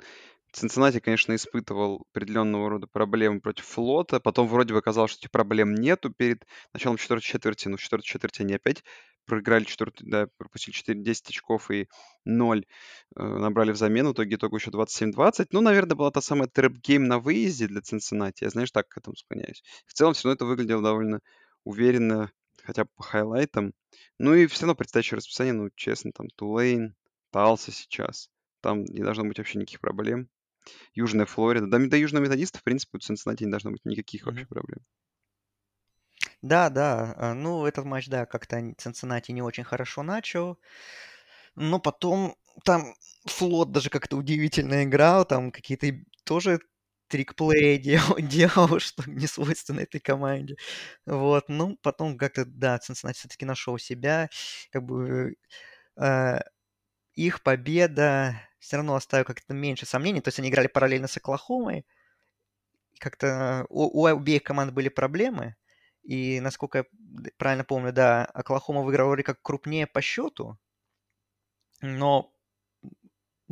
Цинциннати, конечно, испытывал определенного рода проблемы против Флота. Потом вроде бы оказалось, что этих проблем нету перед началом четвертой четверти. Но в четвертой четверти они опять проиграли четвертую, да, пропустили 4, 10 очков и 0 э, набрали взамен. В итоге итог счет 27-20. Ну, наверное, была та самая trap game на выезде для Цинциннати. Я, знаешь, так к этому склоняюсь. В целом, все равно это выглядело довольно уверенно, хотя бы по хайлайтам. Ну и все равно предстоящее расписание, ну, честно, там Тулейн, Талса сейчас. Там не должно быть вообще никаких проблем. Южная Флорида. Да, до Южного Методиста, в принципе, у Цинциннати не должно быть никаких вообще проблем. Да, да. а, Ну, этот матч, да, как-то Цинциннати не очень хорошо начал. Но потом там флот даже как-то удивительно играл. Там какие-то тоже трикплеи делал, делал, что не свойственно этой команде. Вот. Ну, потом как-то, да, Цинциннати все-таки нашел себя. Как бы э, их победа все равно оставила как-то меньше сомнений. То есть они играли параллельно с Оклахомой. Как-то у, у обеих команд были проблемы. И, насколько я правильно помню, да, Оклахома выиграла вроде как крупнее по счету, но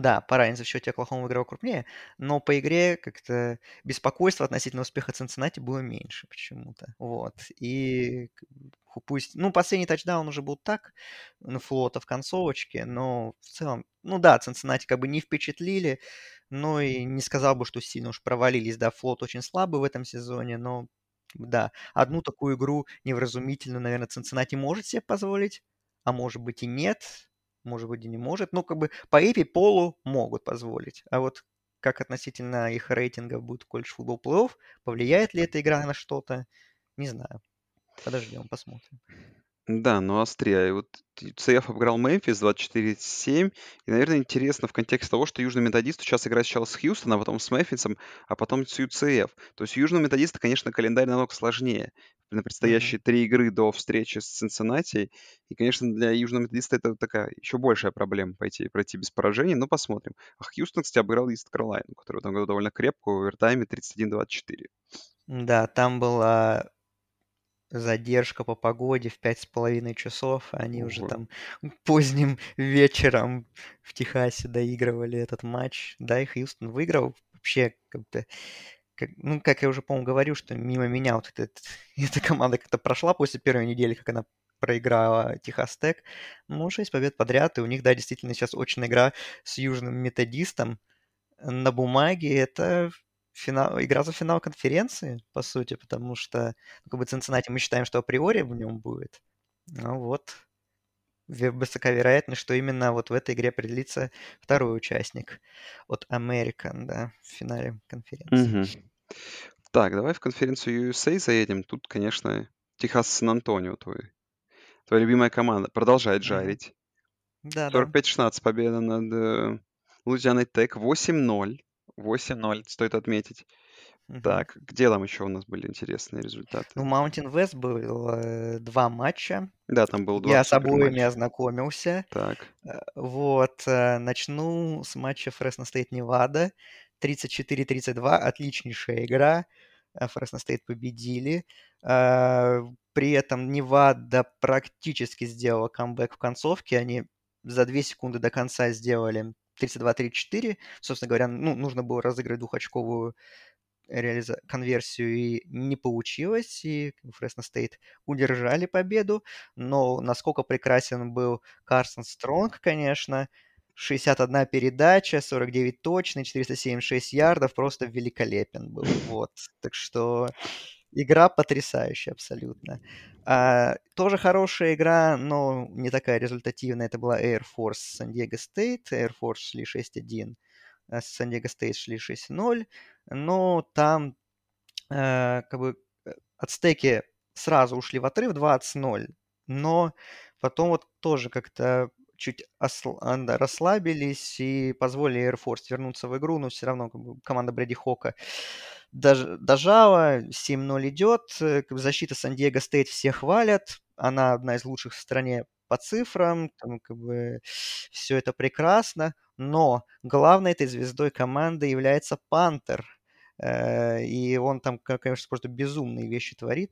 да, по разнице в счете Оклахома выиграл крупнее, но по игре как-то беспокойство относительно успеха Цинциннати было меньше почему-то. Вот. И пусть... Ну, последний тачдаун уже был так, на флота в концовочке, но в целом... Ну да, Цинциннати как бы не впечатлили, но и не сказал бы, что сильно уж провалились. Да, флот очень слабый в этом сезоне, но да, одну такую игру невразумительную, наверное, Цинциннати может себе позволить, а может быть и нет может быть, и не может. Ну, как бы по API полу могут позволить. А вот как относительно их рейтингов будет колледж футбол плей-офф, повлияет ли эта игра на что-то, не знаю. Подождем, посмотрим. Да, но острее. И Вот т- ЦФ обыграл Мемфис 24-7. И, наверное, интересно в контексте того, что Южный Методист сейчас играет сначала с Хьюстоном, а потом с Мемфисом, а потом с UCF. То есть у Южного Методиста, конечно, календарь намного сложнее на Мгм. предстоящие три игры до встречи с Цинциннати. И, конечно, для Южного Методиста это такая еще большая проблема пойти, пройти без поражений. Но посмотрим. А Хьюстон, кстати, обыграл Ист Каролайну, которая в этом году довольно крепко в овертайме 31-24. Да, там была задержка по погоде в пять с половиной часов. Они уже Ого. там поздним вечером в Техасе доигрывали этот матч. Да, и Хьюстон выиграл. Вообще, как-то как, ну, как я уже, по-моему, говорил, что мимо меня вот этот, эта команда как-то прошла после первой недели, как она проиграла Техас Тек. Ну, 6 побед подряд, и у них, да, действительно сейчас очень игра с Южным Методистом. На бумаге это финал, игра за финал конференции, по сути, потому что, ну, как бы, Цинциннати мы считаем, что априори в нем будет. Ну вот, высока вероятность, что именно вот в этой игре определится второй участник от American, да, в финале конференции. Мгм. Так, давай в конференцию USA заедем. Тут, конечно, Техас Сан-Антонио твой. Твоя любимая команда продолжает жарить. Да, да. 45-16 победа над Лузианой Тек. 8-0. 8-0, стоит отметить. Мгм. Так, где там еще у нас были интересные Ну, результаты? Mountain West было э, два матча. Да, там было два Я с обоими матча. ознакомился. Так. Э, Вот, э, начну с матча Fresno State Невада. 34-32, отличнейшая игра. Э, Fresno State победили. Э, При этом Невада практически сделала камбэк в концовке. Они за 2 секунды до конца сделали 32-34. Собственно говоря, ну, нужно было разыграть двухочковую реализа- конверсию и не получилось, и Фресно Стейт удержали победу, но насколько прекрасен был Карсон Стронг, конечно, 61 передача, 49 точный, 476 ярдов, просто великолепен был, вот, так что игра потрясающая абсолютно. А, тоже хорошая игра, но не такая результативная, это была Air Force San-Diego State, Air Force шли 6-1, а Сан-Диего Стейт шли 6-0, но там э, как бы э, ацтеки сразу ушли в отрыв 20-0, но потом вот тоже как-то чуть осл- а, расслабились и позволили Air Force вернуться в игру, но все равно как бы, команда Брэди Хока дожала, 7-0 идет, э, защита Сан-Диего Стейт все хвалят, она одна из лучших в стране по цифрам, там как бы все это прекрасно, но главной этой звездой команды является Пантер, Э, и он там, конечно, просто безумные вещи творит.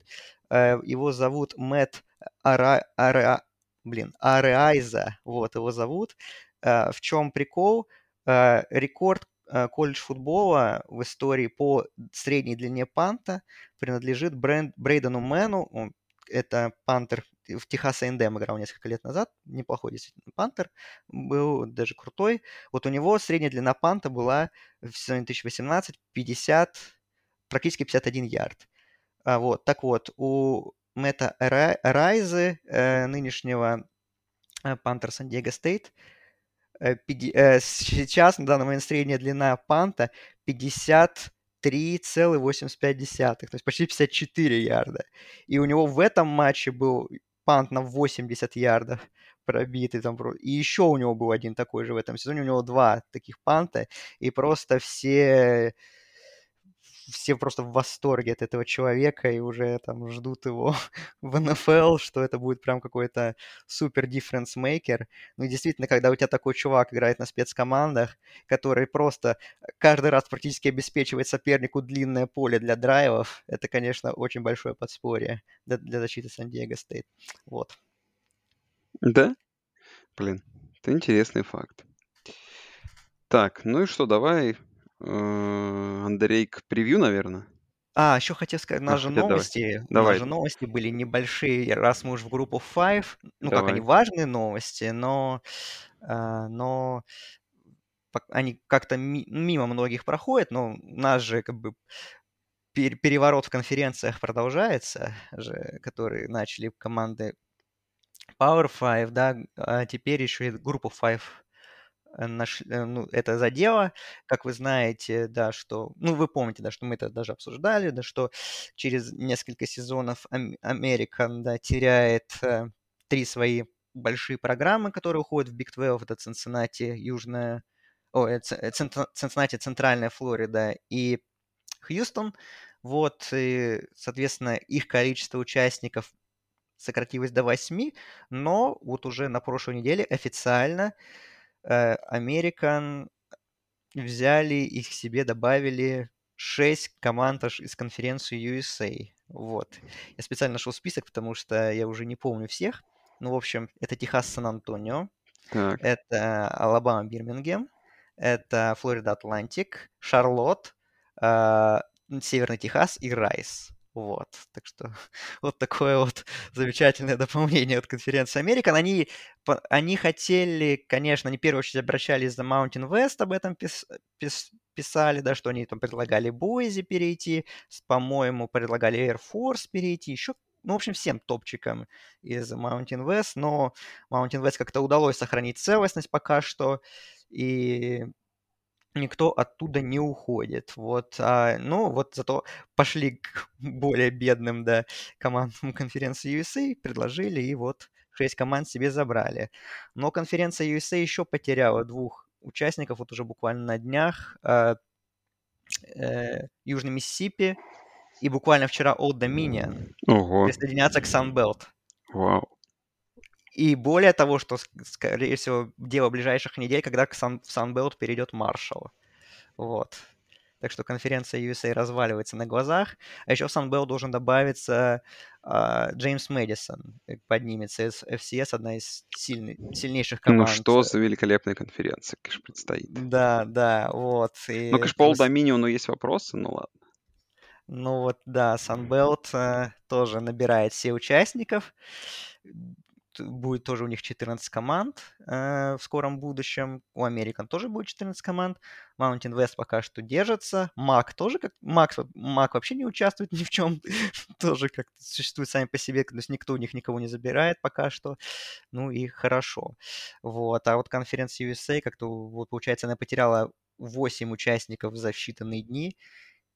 Э, Его зовут Мэтт Ара... Ара... Блин, Ареайза, вот его зовут. В чем прикол? Рекорд колледж футбола в истории по средней длине панта принадлежит Брэнд, Брейдену Мэну. Он, это пантер в Техас A&M играл несколько лет назад. Неплохой действительно пантер. Был даже крутой. Вот у него средняя длина панта была в сезоне 2018 50, практически 51 ярд. А, вот, так вот, у Мэтта Ра- Райзы, э, нынешнего э, Пантер Сан-Диего Стейт, э, э, сейчас на данный момент средняя длина панта 53,85, то есть почти 54 ярда. И у него в этом матче был пант на 80 ярдов пробитый там. И еще у него был один такой же в этом сезоне. У него два таких панта. И просто все все просто в восторге от этого человека и уже там ждут его в НФЛ, что это будет прям какой-то супер difference maker. Ну и действительно, когда у тебя такой чувак играет на спецкомандах, который просто каждый раз практически обеспечивает сопернику длинное поле для драйвов, это, конечно, очень большое подспорье для, для защиты Сан-Диего Стейт. Вот. Да? Блин, это интересный факт. Так, ну и что, давай, э, Андрей, к превью, наверное? А, еще хотел сказать, нас А, давай. новости, Давай, же новости были небольшие, раз мы уже в группу Five, ну как они давай. важные новости, но, а, но они как-то ми- мимо многих проходят, но у нас же как бы пер- переворот в конференциях продолжается, же, которые начали команды Power Five, да, а теперь еще и группу Five э, наш, э, ну, это задело. Как вы знаете, да, что, ну, вы помните, да, что мы это даже обсуждали, да, что через несколько сезонов Ам- American, да, теряет э, три свои большие программы, которые уходят в Big 12, это Cincinnati, Южная, о, э, Ц- э, Центр- Cincinnati, Центральная Флорида и Хьюстон. Вот, и, соответственно, их количество участников сократилось до 8, но вот уже на прошлой неделе официально э, American взяли их себе, добавили 6 команд аж из конференции USA. Вот. Я специально нашел список, потому что я уже не помню всех. Ну, в общем, это Техас Сан-Антонио, это Алабама Бирмингем, это Флорида Атлантик, Шарлотт, а, Северный Техас и Райс. Вот, так что вот такое вот замечательное дополнение от конференции Американ. Они, они хотели, конечно, они в первую очередь обращались за Mountain West, об этом пис- пис- писали, да, что они там предлагали Бойзи перейти, по-моему, предлагали Air Force перейти, еще, ну, в общем, всем топчикам из Mountain West, но Mountain West как-то удалось сохранить целостность пока что, и никто оттуда не уходит. Вот, а, ну, вот зато пошли к более бедным, да, командам конференции USA, предложили, и вот шесть команд себе забрали. Но конференция USA еще потеряла двух участников, вот уже буквально на днях, а, э, Южный Миссисипи, и буквально вчера Old Dominion ого, присоединятся к Sunbelt. вау. И более того, что, ск- скорее всего, дело ближайших недель, когда к Сан- в Sunbelt перейдет Маршалл. Вот. Так что конференция USA разваливается на глазах. А еще в Sunbelt должен добавиться а, Джеймс Мэдисон. э, Поднимется из FCS, одна из сильный- сильнейших Ну команд. что за великолепная конференция, конечно, предстоит. Да, да, вот. И Ну, конечно, по Old Dominion есть вопросы, ну ладно. Ну вот, да, Sunbelt э, тоже набирает все участников. Будет тоже у них 14 команд э, в скором будущем. У American тоже будет 14 команд. Mountain West пока что держится. Мак тоже как... Мак, Мак вообще не участвует ни в чем. тоже как существует сами по себе. То есть никто у них никого не забирает пока что. Ну и хорошо. Вот. А вот конференция USA как-то, вот получается, она потеряла 8 участников за считанные дни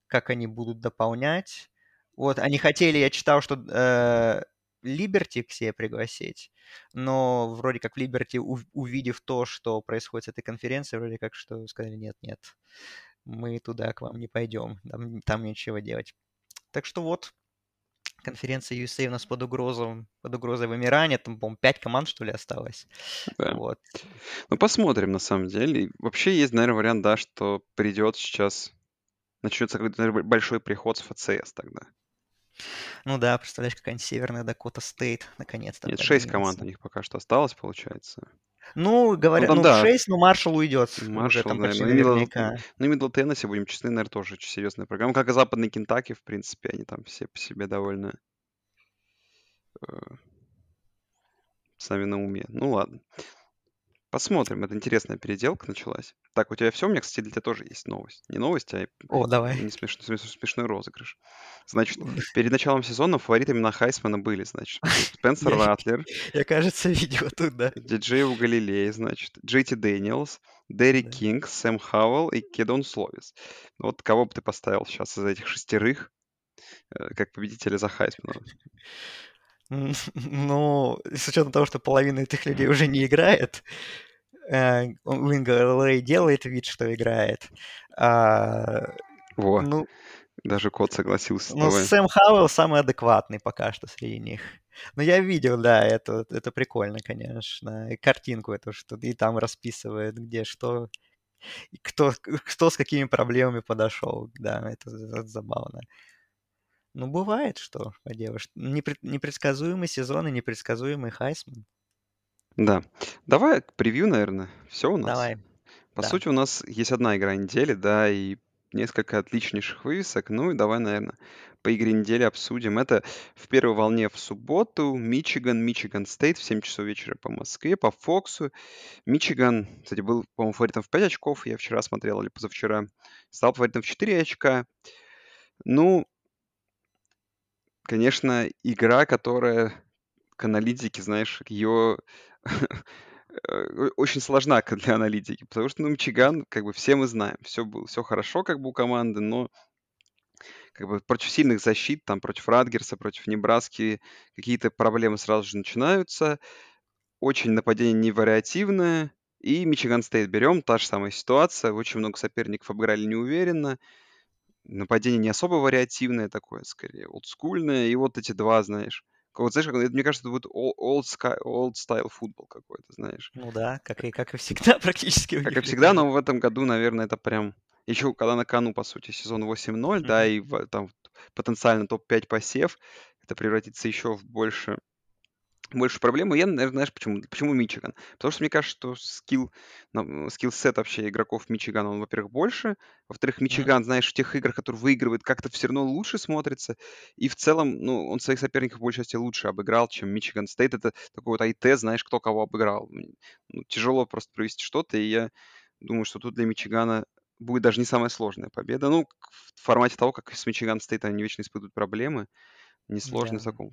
как они будут дополнять. Вот, они хотели, я читал, что э, Liberty к себе пригласить, но вроде как Liberty, ув- увидев то, что происходит с этой конференцией, вроде как что сказали, нет-нет, мы туда к вам не пойдем, там, там нечего делать. Так что вот, конференция USA у нас под угрозой, под угрозой вымирания, там, по-моему, 5 команд, что ли, осталось. Да. Вот. Ну, посмотрим, на самом деле. И Вообще есть, наверное, вариант, да, что придет сейчас, начнется какой-то, большой приход с FCS тогда. Ну да, представляешь, какая-нибудь Северная Дакота Стейт наконец-то Нет, шесть команд у них пока что осталось, получается. Ну, Ну, говорят, там, ну, да, 6, но Маршалл уйдет уже Маршалл, там да, почти ну наверняка. ну и Мидл Теннесси, будем честны, наверное, тоже очень серьезная программа. Как и Западный Кентаки, в принципе, они там все по себе довольно э, сами на уме. Ну ладно. Посмотрим. Это интересная переделка началась. Так, у тебя все? У меня, кстати, для тебя тоже есть новость. Не новость, а О, давай. не смешной, смешной, смешной розыгрыш. Значит, перед началом сезона фаворитами на Хайсмана были, значит, Спенсер Я- Ратлер, Я, кажется, видел тут, да. Диджей Уиагалелей, значит, Джей Ти Дэниелс, Де'Эрик Да. Кинг, Сэм Хауэлл и Кедон Словис. Вот кого бы ты поставил сейчас из этих шестерых э, как победителя за Хайсмана? Ну, с учетом того, что половина этих людей уже не играет, э, Уинга Лэй делает вид, что играет. а, Во, Ну, даже кот согласился ну. Сэм Хауэлл самый адекватный пока что среди них. Но я видел, да, это, это прикольно, конечно. И картинку эту, что и там расписывает, где что, кто, кто с какими проблемами подошел. Да, это, это забавно. Ну, бывает, что поделаешь. Непред- непредсказуемый сезон и непредсказуемый Хайсман. Да. Давай к превью, наверное. Все у нас. Давай. По Да. сути, у нас есть одна игра недели, да, и несколько отличнейших вывесок. Ну и давай, наверное, по игре недели обсудим. Это в первой волне в субботу. Мичиган, Мичиган Стейт в 7 часов вечера по Москве, по Фоксу. Мичиган, кстати, был, по-моему, фаворитом в 5 очков. Я вчера смотрел или позавчера. Стал фаворитом в 4 очка. Ну, конечно, игра, которая к аналитике, знаешь, ее очень сложна для аналитики, потому что, ну, Мичиган, как бы все мы знаем, все было, все хорошо как бы у команды, но как бы против сильных защит, там, против Радгерса, против Небраски какие-то проблемы сразу же начинаются. Очень нападение невариативное. И Мичиган Стейт берем, та же самая ситуация. Очень много соперников обыграли неуверенно. Нападение не особо вариативное такое, скорее, олдскульное. И вот эти два, знаешь, как вот, знаешь, как- мне кажется, это будет old, sky- old style футбол какой-то, знаешь. Ну да, как и, как и всегда практически Как и всегда, но в этом году, наверное, это прям... Еще когда на кону, по сути, сезон 8-0, да, Мгм. и там потенциально топ-5 посев, это превратится еще в больше, больше проблем. И я, наверное, знаешь, почему, почему Мичиган? Потому что мне кажется, что skill, на- skill set вообще игроков Мичигана, он, во-первых, больше. Во-вторых. Мичиган, знаешь, в тех играх, которые выигрывает, как-то все равно лучше смотрится. И в целом, ну, он своих соперников в большей части лучше обыграл, чем Мичиган Стейт. Это такой вот АИТ, знаешь, кто кого обыграл. Ну, тяжело просто провести что-то, и я думаю, что тут для Мичигана будет даже не самая сложная победа. Ну, в формате того, как с Мичиган Стейт они вечно испытывают проблемы, несложно Да. таком.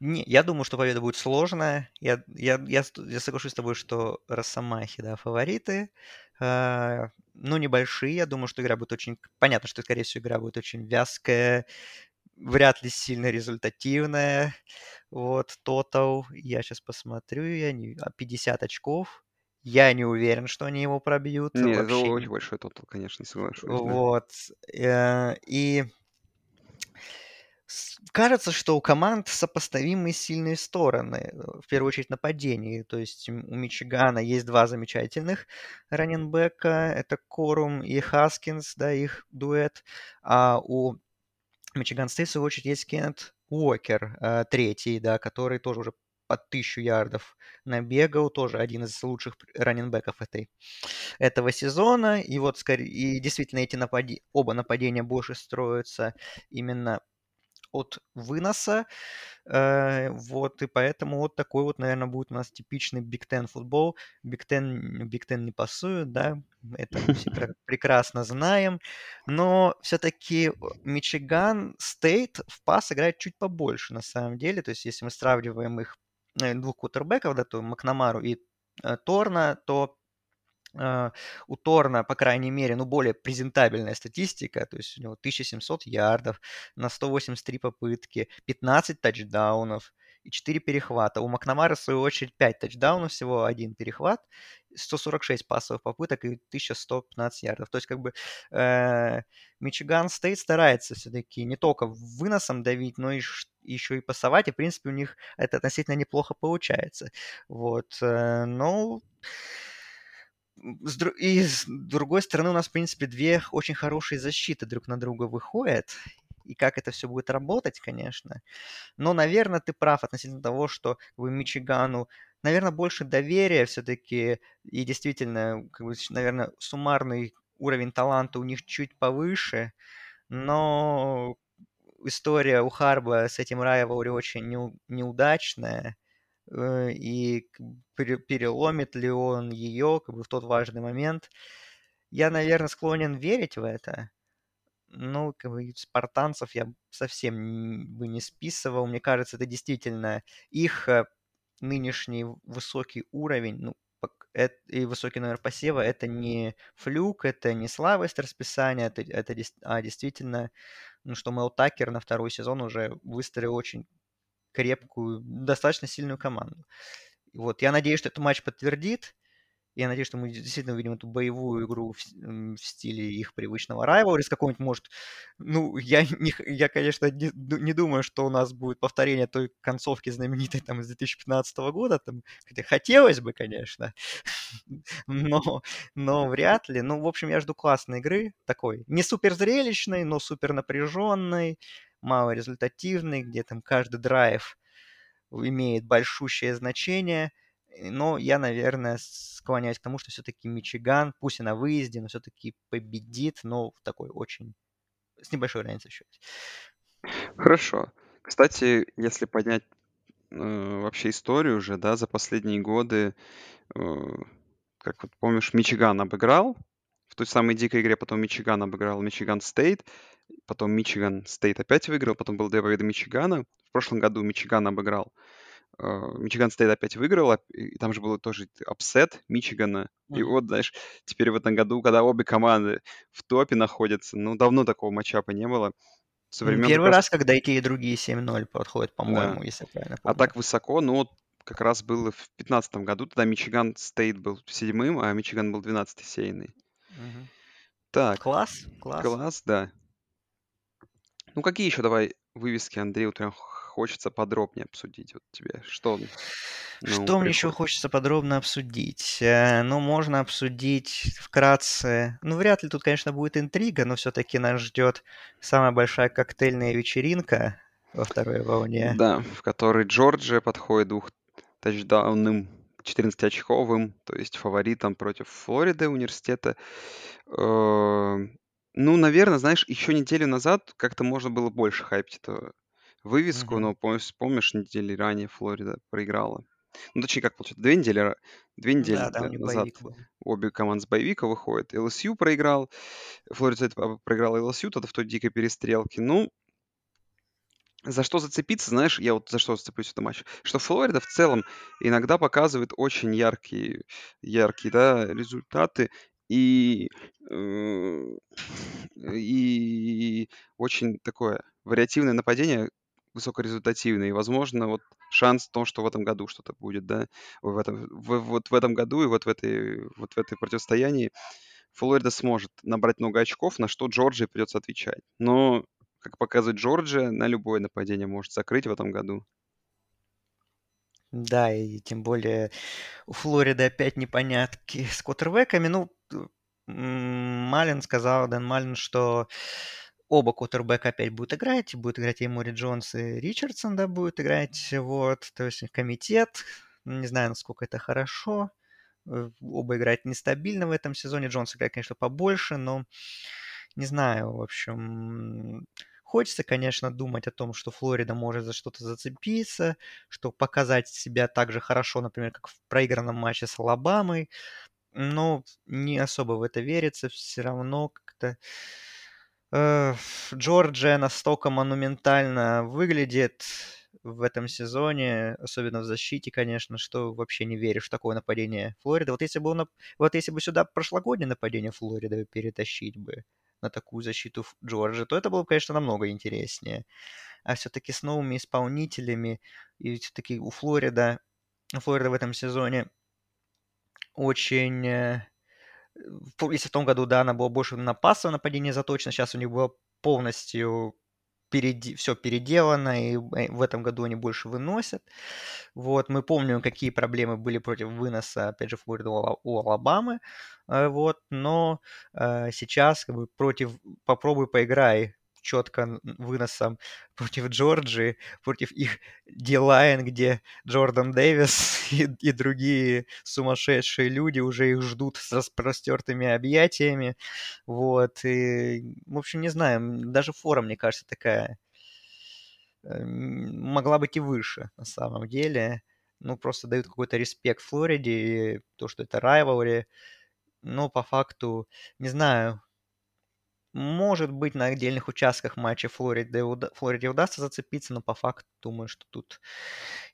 Не, я думаю, что победа будет сложная. Я, я, я, я соглашусь с тобой, что Росомахи, да, фавориты. А, ну, небольшие. Я думаю, что игра будет очень... Понятно, что, скорее всего, игра будет очень вязкая, вряд ли сильно результативная. Вот, тотал. Я сейчас посмотрю. Я не... а, 50 очков. Я не уверен, что они его пробьют. Нет, это Вообще очень не- большой тотал, конечно, соглашусь, да. Вот. э, И кажется, что у команд сопоставимые сильные стороны. В первую очередь нападение. То есть у Мичигана есть два замечательных раненбека. Это Корум и Хаскинс, да, их дуэт. А у Мичиган Стейт, в свою очередь, есть Кеннет Уокер, э, третий, да, который тоже уже под тысячу ярдов набегал, тоже один из лучших раненбеков этой этого сезона. И вот скорее, и действительно эти напади... оба нападения больше строятся именно от выноса. Э, вот, и поэтому вот такой вот, наверное, будет у нас типичный Биг Тен футбол. Биг Тен, Биг Тен не пасуют, да, это мы все пре- прекрасно знаем. Но все-таки Мичиган Стейт в пас играет чуть побольше, на самом деле. То есть, если мы сравниваем их э, двух кутербеков, да, то Макнамару и э, Торна, то у Торна, по крайней мере, ну, более презентабельная статистика, то есть у него 1700 ярдов на 183 попытки, 15 тачдаунов и 4 перехвата. У Макнамара, в свою очередь, 5 тачдаунов, всего один перехват, 146 пассовых попыток и 1115 ярдов. То есть, как бы, э, Мичиган Стейт старается все-таки не только выносом давить, но и еще и пасовать, и, в принципе, у них это относительно неплохо получается. Вот, э, ну, И с другой стороны, у нас, в принципе, две очень хорошие защиты друг на друга выходят. И как это все будет работать, конечно. Но, наверное, ты прав относительно того, что как Мичигану, наверное, больше доверия все-таки. И действительно, как бы, наверное, суммарный уровень таланта у них чуть повыше. Но история у Харба с этим Райволри очень неу- неудачная. Э, и переломит ли он ее как бы, в тот важный момент. Я, наверное, склонен верить в это. Ну, как бы спартанцев я совсем бы не списывал. Мне кажется, это действительно их э, нынешний высокий уровень, ну, и высокий номер посева, это не флюк, это не слабость расписания, это, это а действительно, ну, что Мэл Такер на второй сезон уже выстроил очень крепкую, достаточно сильную команду. Вот, я надеюсь, что этот матч подтвердит, я надеюсь, что мы действительно увидим эту боевую игру в, в стиле их привычного Rivalry с какой-нибудь, может... Ну, я, не, я конечно, не, не думаю, что у нас будет повторение той концовки знаменитой там из 2015 года. Там, хотя хотелось бы, конечно, но, но вряд ли. Ну, в общем, я жду классной игры такой. Не супер зрелищной, но супер напряженной, малорезультативной, где там каждый драйв имеет большущее значение – но я, наверное, склоняюсь к тому, что все-таки Мичиган, пусть и на выезде, но все-таки победит, но в такой очень... с небольшой разницей в. Хорошо. Кстати, если поднять э, вообще историю уже, да, за последние годы, э, как вот помнишь, Мичиган обыграл, в той самой дикой игре потом Мичиган обыграл Мичиган Стейт, потом Мичиган Стейт опять выиграл, потом был две победы Мичигана. В прошлом году Мичиган обыграл а, Мичиган Стейт опять выиграл, и там же был тоже upset Мичигана. И вот, знаешь, теперь в этом году, когда обе команды в топе находятся, ну, давно такого матчапа не было. Со времен Первый раз, когда и те, и другие 7-0 подходят, по-моему, да. если правильно помню. А так высоко, ну, вот как раз было в 2015 году, тогда Мичиган Стейт был седьмым, а Мичиган был 12-й сейный. Угу. Так. Класс, класс. Класс, да. Ну, какие еще давай вывески, Андрей, вот прям хочется подробнее обсудить вот тебе? Что ну, Что мне еще хочется подробно обсудить? Э, ну, можно обсудить вкратце. Ну, вряд ли тут, конечно, будет интрига, но все-таки нас ждет самая большая коктейльная вечеринка во второй волне. Да, в которой Джорджия подходит двух тачдаунным 14-очковым, то есть фаворитом против Флориды университета. Ну, наверное, знаешь, еще неделю назад как-то можно было больше хайпить это вывеску, Мгм. но помнишь, помнишь, недели ранее Флорида проиграла. Ну, точнее, как получается, две недели, две недели Да, да, у них назад обе команды с боевика выходят. ЛСЮ проиграл, Флорида проиграл ЛСЮ тогда в той дикой перестрелке. Ну, за что зацепиться, знаешь, я вот за что зацеплюсь в этом матче, что Флорида в целом иногда показывает очень яркие, яркие, да, результаты и, э, и очень такое вариативное нападение, высокорезультативный. И, возможно, вот шанс в том, что в этом году что-то будет, да, в этом, в, вот в этом году и вот в этой, вот в этой противостоянии Флорида сможет набрать много очков, на что Джорджии придется отвечать. Но, как показывает Джорджия, на любое нападение может закрыть в этом году. Да, и тем более у Флориды опять непонятки с квотербеками. Ну, Малин сказал, Дэн Малин, что оба квотербека опять будут играть, будет играть и Мори Джонс, и Ричардсон, да, будет играть, вот, то есть комитет, не знаю, насколько это хорошо, э, оба играют нестабильно в этом сезоне, Джонс играет, конечно, побольше, но не знаю, в общем, хочется, конечно, думать о том, что Флорида может за что-то зацепиться, что показать себя так же хорошо, например, как в проигранном матче с Алабамой, но не особо в это верится, все равно как-то Джорджия настолько монументально выглядит в этом сезоне, особенно в защите, конечно, что вообще не веришь в такое нападение Флориды. Вот если бы, он, вот если бы сюда прошлогоднее нападение Флориды перетащить бы на такую защиту Джорджи, то это было бы, конечно, намного интереснее. А все-таки с новыми исполнителями, и все-таки у Флорида, Флорида в этом сезоне очень э, если в том году, да, она была больше на пассовое нападение заточена, сейчас у них было полностью переди, все переделано, и э, в этом году они больше выносят. Вот, мы помним, какие проблемы были против выноса, опять же, Флорида у Алабамы, э, вот, но э, сейчас как бы против, попробуй поиграй четко выносом против Джорджии, против их Дилайн, где Джордан Дэвис и, и другие сумасшедшие люди уже их ждут с распростертыми объятиями. Вот. И, в общем, не знаю, даже фора, мне кажется, такая могла быть и выше на самом деле. ну, просто дают какой-то респект Флориде, и то, что это rivalry, но по факту, не знаю, может быть, на отдельных участках матча Флориде, Флориде удастся зацепиться, но по факту думаю, что тут,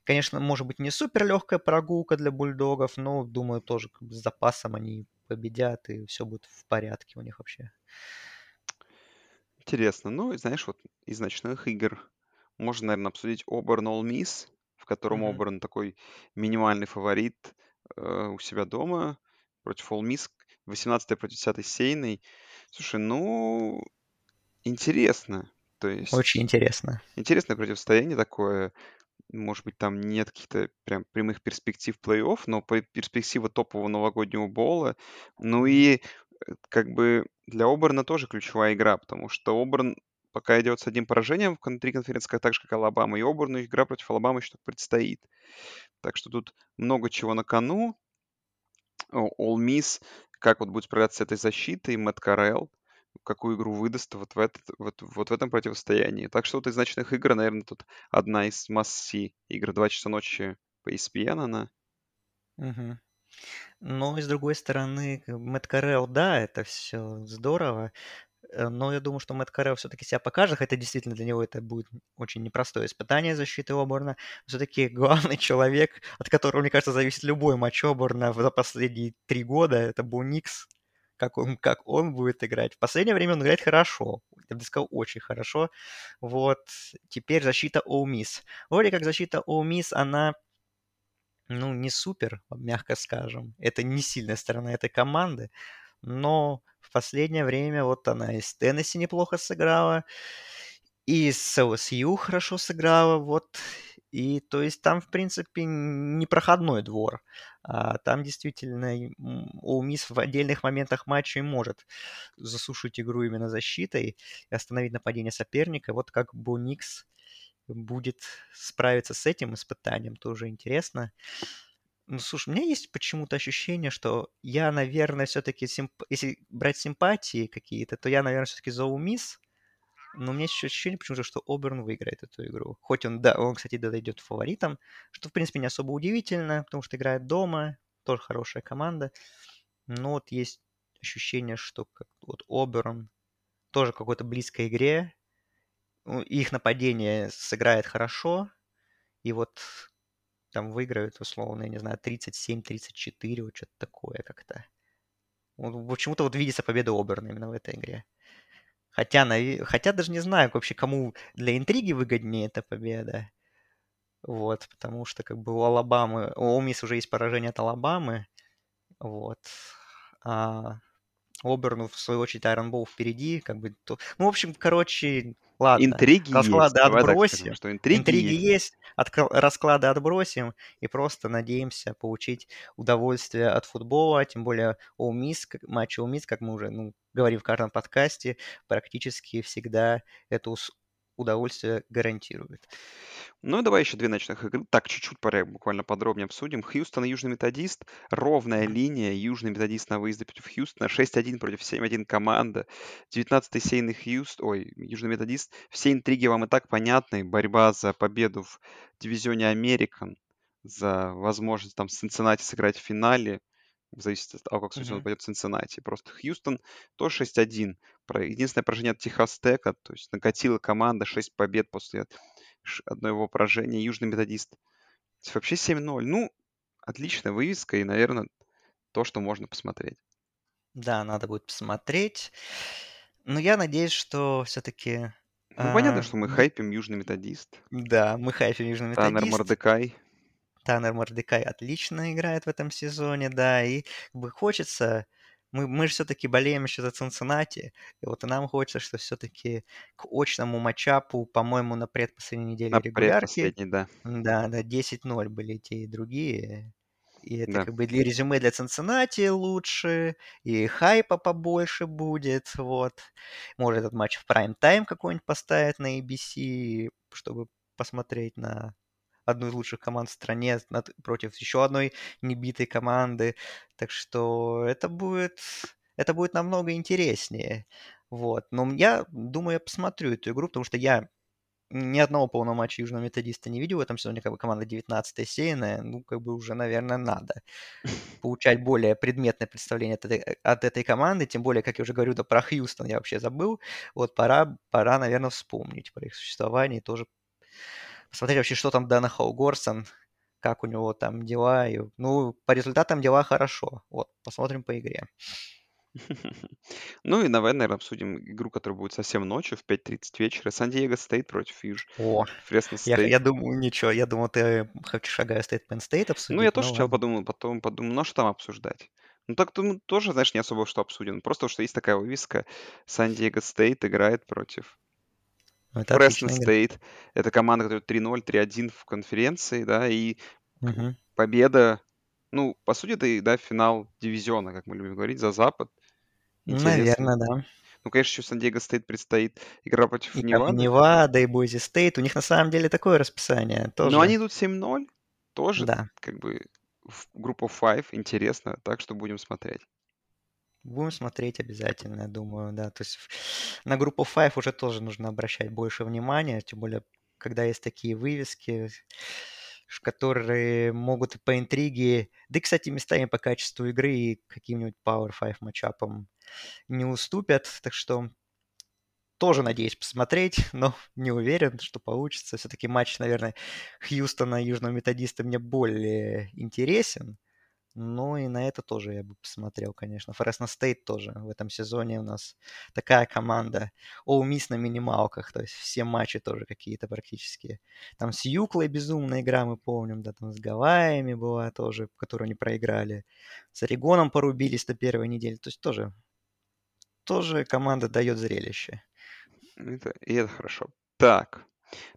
конечно, может быть не супер легкая прогулка для бульдогов, но думаю, тоже как бы с запасом они победят, и все будет в порядке у них вообще. Интересно. Ну, знаешь, вот из ночных игр можно, наверное, обсудить Оберн All Miss, в котором Мгм. Оберн такой минимальный фаворит э, у себя дома против All Miss, 18 против 10 Сейной. Слушай, ну, интересно. То Очень есть интересно. интересное противостояние такое. Может быть, там нет каких-то прям прямых перспектив плей-офф, но перспектива топового новогоднего бола. Ну и э, как бы для Оберна тоже ключевая игра, потому что Оберн пока идет с одним поражением внутри конференции, так же, как Алабама, и Оберну игра против Алабамы еще предстоит. Так что тут много чего на кону. All Miss, как вот будет справляться с этой защитой, Мэтт Карелл, какую игру выдаст вот в, этот, вот, вот в этом противостоянии. Так что вот из ночных игр, наверное, тут одна из must-see игр. Два часа ночи по ESPN она. Мгм. Но и с другой стороны, Мэтт Карелл, да, это все здорово, но я думаю, что Мэтт Карелл все-таки себя покажет, хотя действительно для него это будет очень непростое испытание защиты Оберна. Все-таки главный человек, от которого, мне кажется, зависит любой матч Оберна за последние три года, это был Никс, как он, как он будет играть. В последнее время он играет хорошо, я бы сказал, очень хорошо. Вот, теперь защита Ole Miss. Вроде как защита Miss, она ну, не супер, мягко скажем. Это не сильная сторона этой команды, но в последнее время вот она и с Теннесси неплохо сыграла, и с LSU хорошо сыграла, вот. И то есть там, в принципе, непроходной двор. А там действительно у Мисс в отдельных моментах матча может засушить игру именно защитой и остановить нападение соперника. Вот как Буникс будет справиться с этим испытанием, тоже интересно. Ну, слушай, у меня есть почему-то ощущение, что я, наверное, все-таки, симп... если брать симпатии какие-то, то я, наверное, все-таки за Умис, но у меня еще ощущение почему-то, что Оберн выиграет эту игру. Хоть он, да, он, кстати, дойдет фаворитом, что, в принципе, не особо удивительно, потому что играет дома, тоже хорошая команда. Но вот есть ощущение, что как, вот Оберн тоже какой-то близкой игре, их нападение сыграет хорошо, и вот там выиграют, условно, я не знаю, 37-34, вот что-то такое как-то. Вот, почему-то вот видится победа Оберна именно в этой игре. Хотя, хотя даже не знаю вообще, кому для интриги выгоднее эта победа. Вот, потому что как бы у Алабамы, у Омис уже есть поражение от Алабамы. Вот. А Оберну, в свою очередь, Айрон Боу впереди. Как бы, то... Ну, в общем, короче, ладно. Интриги Расклады есть. Отбросим. скажем, что интриги, интриги есть. есть. От... Расклады отбросим. И просто надеемся получить удовольствие от футбола. Тем более All Miss, матч Miss, как мы уже ну, говорим в каждом подкасте, практически всегда это удовольствие гарантирует. Ну, давай еще две ночных игры. Так, чуть-чуть буквально подробнее обсудим. Хьюстон и Южный Методист. Ровная линия. Южный Методист на выезде против Хьюстона. 6-1 против 7-1 команда. 19-й сейный Хьюст... Ой, Южный Методист. Все интриги вам и так понятны. Борьба за победу в дивизионе Американ. За возможность там с Цинциннати сыграть в финале. Зависит от того, как uh-huh. пойдет в Цинциннати. Просто Хьюстон тоже 6-1. Единственное поражение от Техас Тека. То есть накатила команда 6 побед после одно его поражение, Южный Методист. Вообще 7-0. Ну, отличная вывеска и, наверное, то, что можно посмотреть. Да, надо будет посмотреть. Но я надеюсь, что все-таки... Ну, а... понятно, что мы хайпим Южный Методист. Да, мы хайпим Южный Методист. Таннер Мордекай. Таннер Мордекай отлично играет в этом сезоне, да, и как бы хочется мы, мы же все-таки болеем еще за Цинциннати, и вот и нам хочется, что все-таки к очному матчапу, по-моему, на предпоследней неделе на регулярки. да. Да, да, 10-0 были те и другие. И это да. как бы для резюме для Цинциннати лучше, и хайпа побольше будет, вот. Может этот матч в прайм-тайм какой-нибудь поставить на ABC, чтобы посмотреть на одну из лучших команд в стране против еще одной небитой команды. Так что это будет, это будет намного интереснее. Вот. Но я думаю, я посмотрю эту игру, потому что я ни одного полного матча Южного Методиста не видел в этом сезоне, как бы команда 19-я сеянная, ну, как бы уже, наверное, надо получать более предметное представление от этой, от этой команды, тем более, как я уже говорю, да про Хьюстон я вообще забыл, вот пора, пора, наверное, вспомнить про их существование и тоже посмотреть вообще, что там Дана Холгорсен, как у него там дела. И, ну, по результатам дела хорошо. Вот, посмотрим по игре. Ну и наверное, обсудим игру, которая будет совсем ночью в 5.30 вечера. Сан-Диего Стейт против Юж. О, Фресно я, я думаю, ничего, я думал, ты хочешь Огайо Стейт Пенн Стейт обсудить. Ну, я тоже ну сначала подумал, потом подумал, ну а что там обсуждать? Ну, так ну, тоже, знаешь, не особо что обсудим. Просто что есть такая вывеска. Сан-Диего Стейт играет против Ну, это Фресно. Стейт. Это команда, которая 3-0, 3-1 в конференции, да, и Мгм. победа, ну, по сути, это, и, да, финал дивизиона, как мы любим говорить, за Запад. Интересно. Наверное, да. Ну, конечно, еще Сан-Диего Стейт предстоит игра против и Невады. Невада, и Бойзи Стейт. У них на самом деле такое расписание тоже. Но они идут 7-0. Тоже, Да. как бы, в группу 5. Интересно. Так что будем смотреть. Будем смотреть обязательно, я думаю, да. То есть на группу 5 уже тоже нужно обращать больше внимания, тем более, когда есть такие вывески, которые могут по интриге, да и, кстати, местами по качеству игры и каким-нибудь Power 5 матчапам не уступят, так что тоже надеюсь посмотреть, но не уверен, что получится. Все-таки матч, наверное, Хьюстона и Южного Методиста мне более интересен. Ну и на это тоже я бы посмотрел, конечно. Фресно Стейт тоже в этом сезоне у нас такая команда. All Miss на минималках, то есть все матчи тоже какие-то практически. Там с Юклой безумная игра, мы помним, да, там с Гавайями была тоже, которую они проиграли. С Орегоном порубились на первой неделе, то есть тоже, тоже команда дает зрелище. Это, и это хорошо. Так.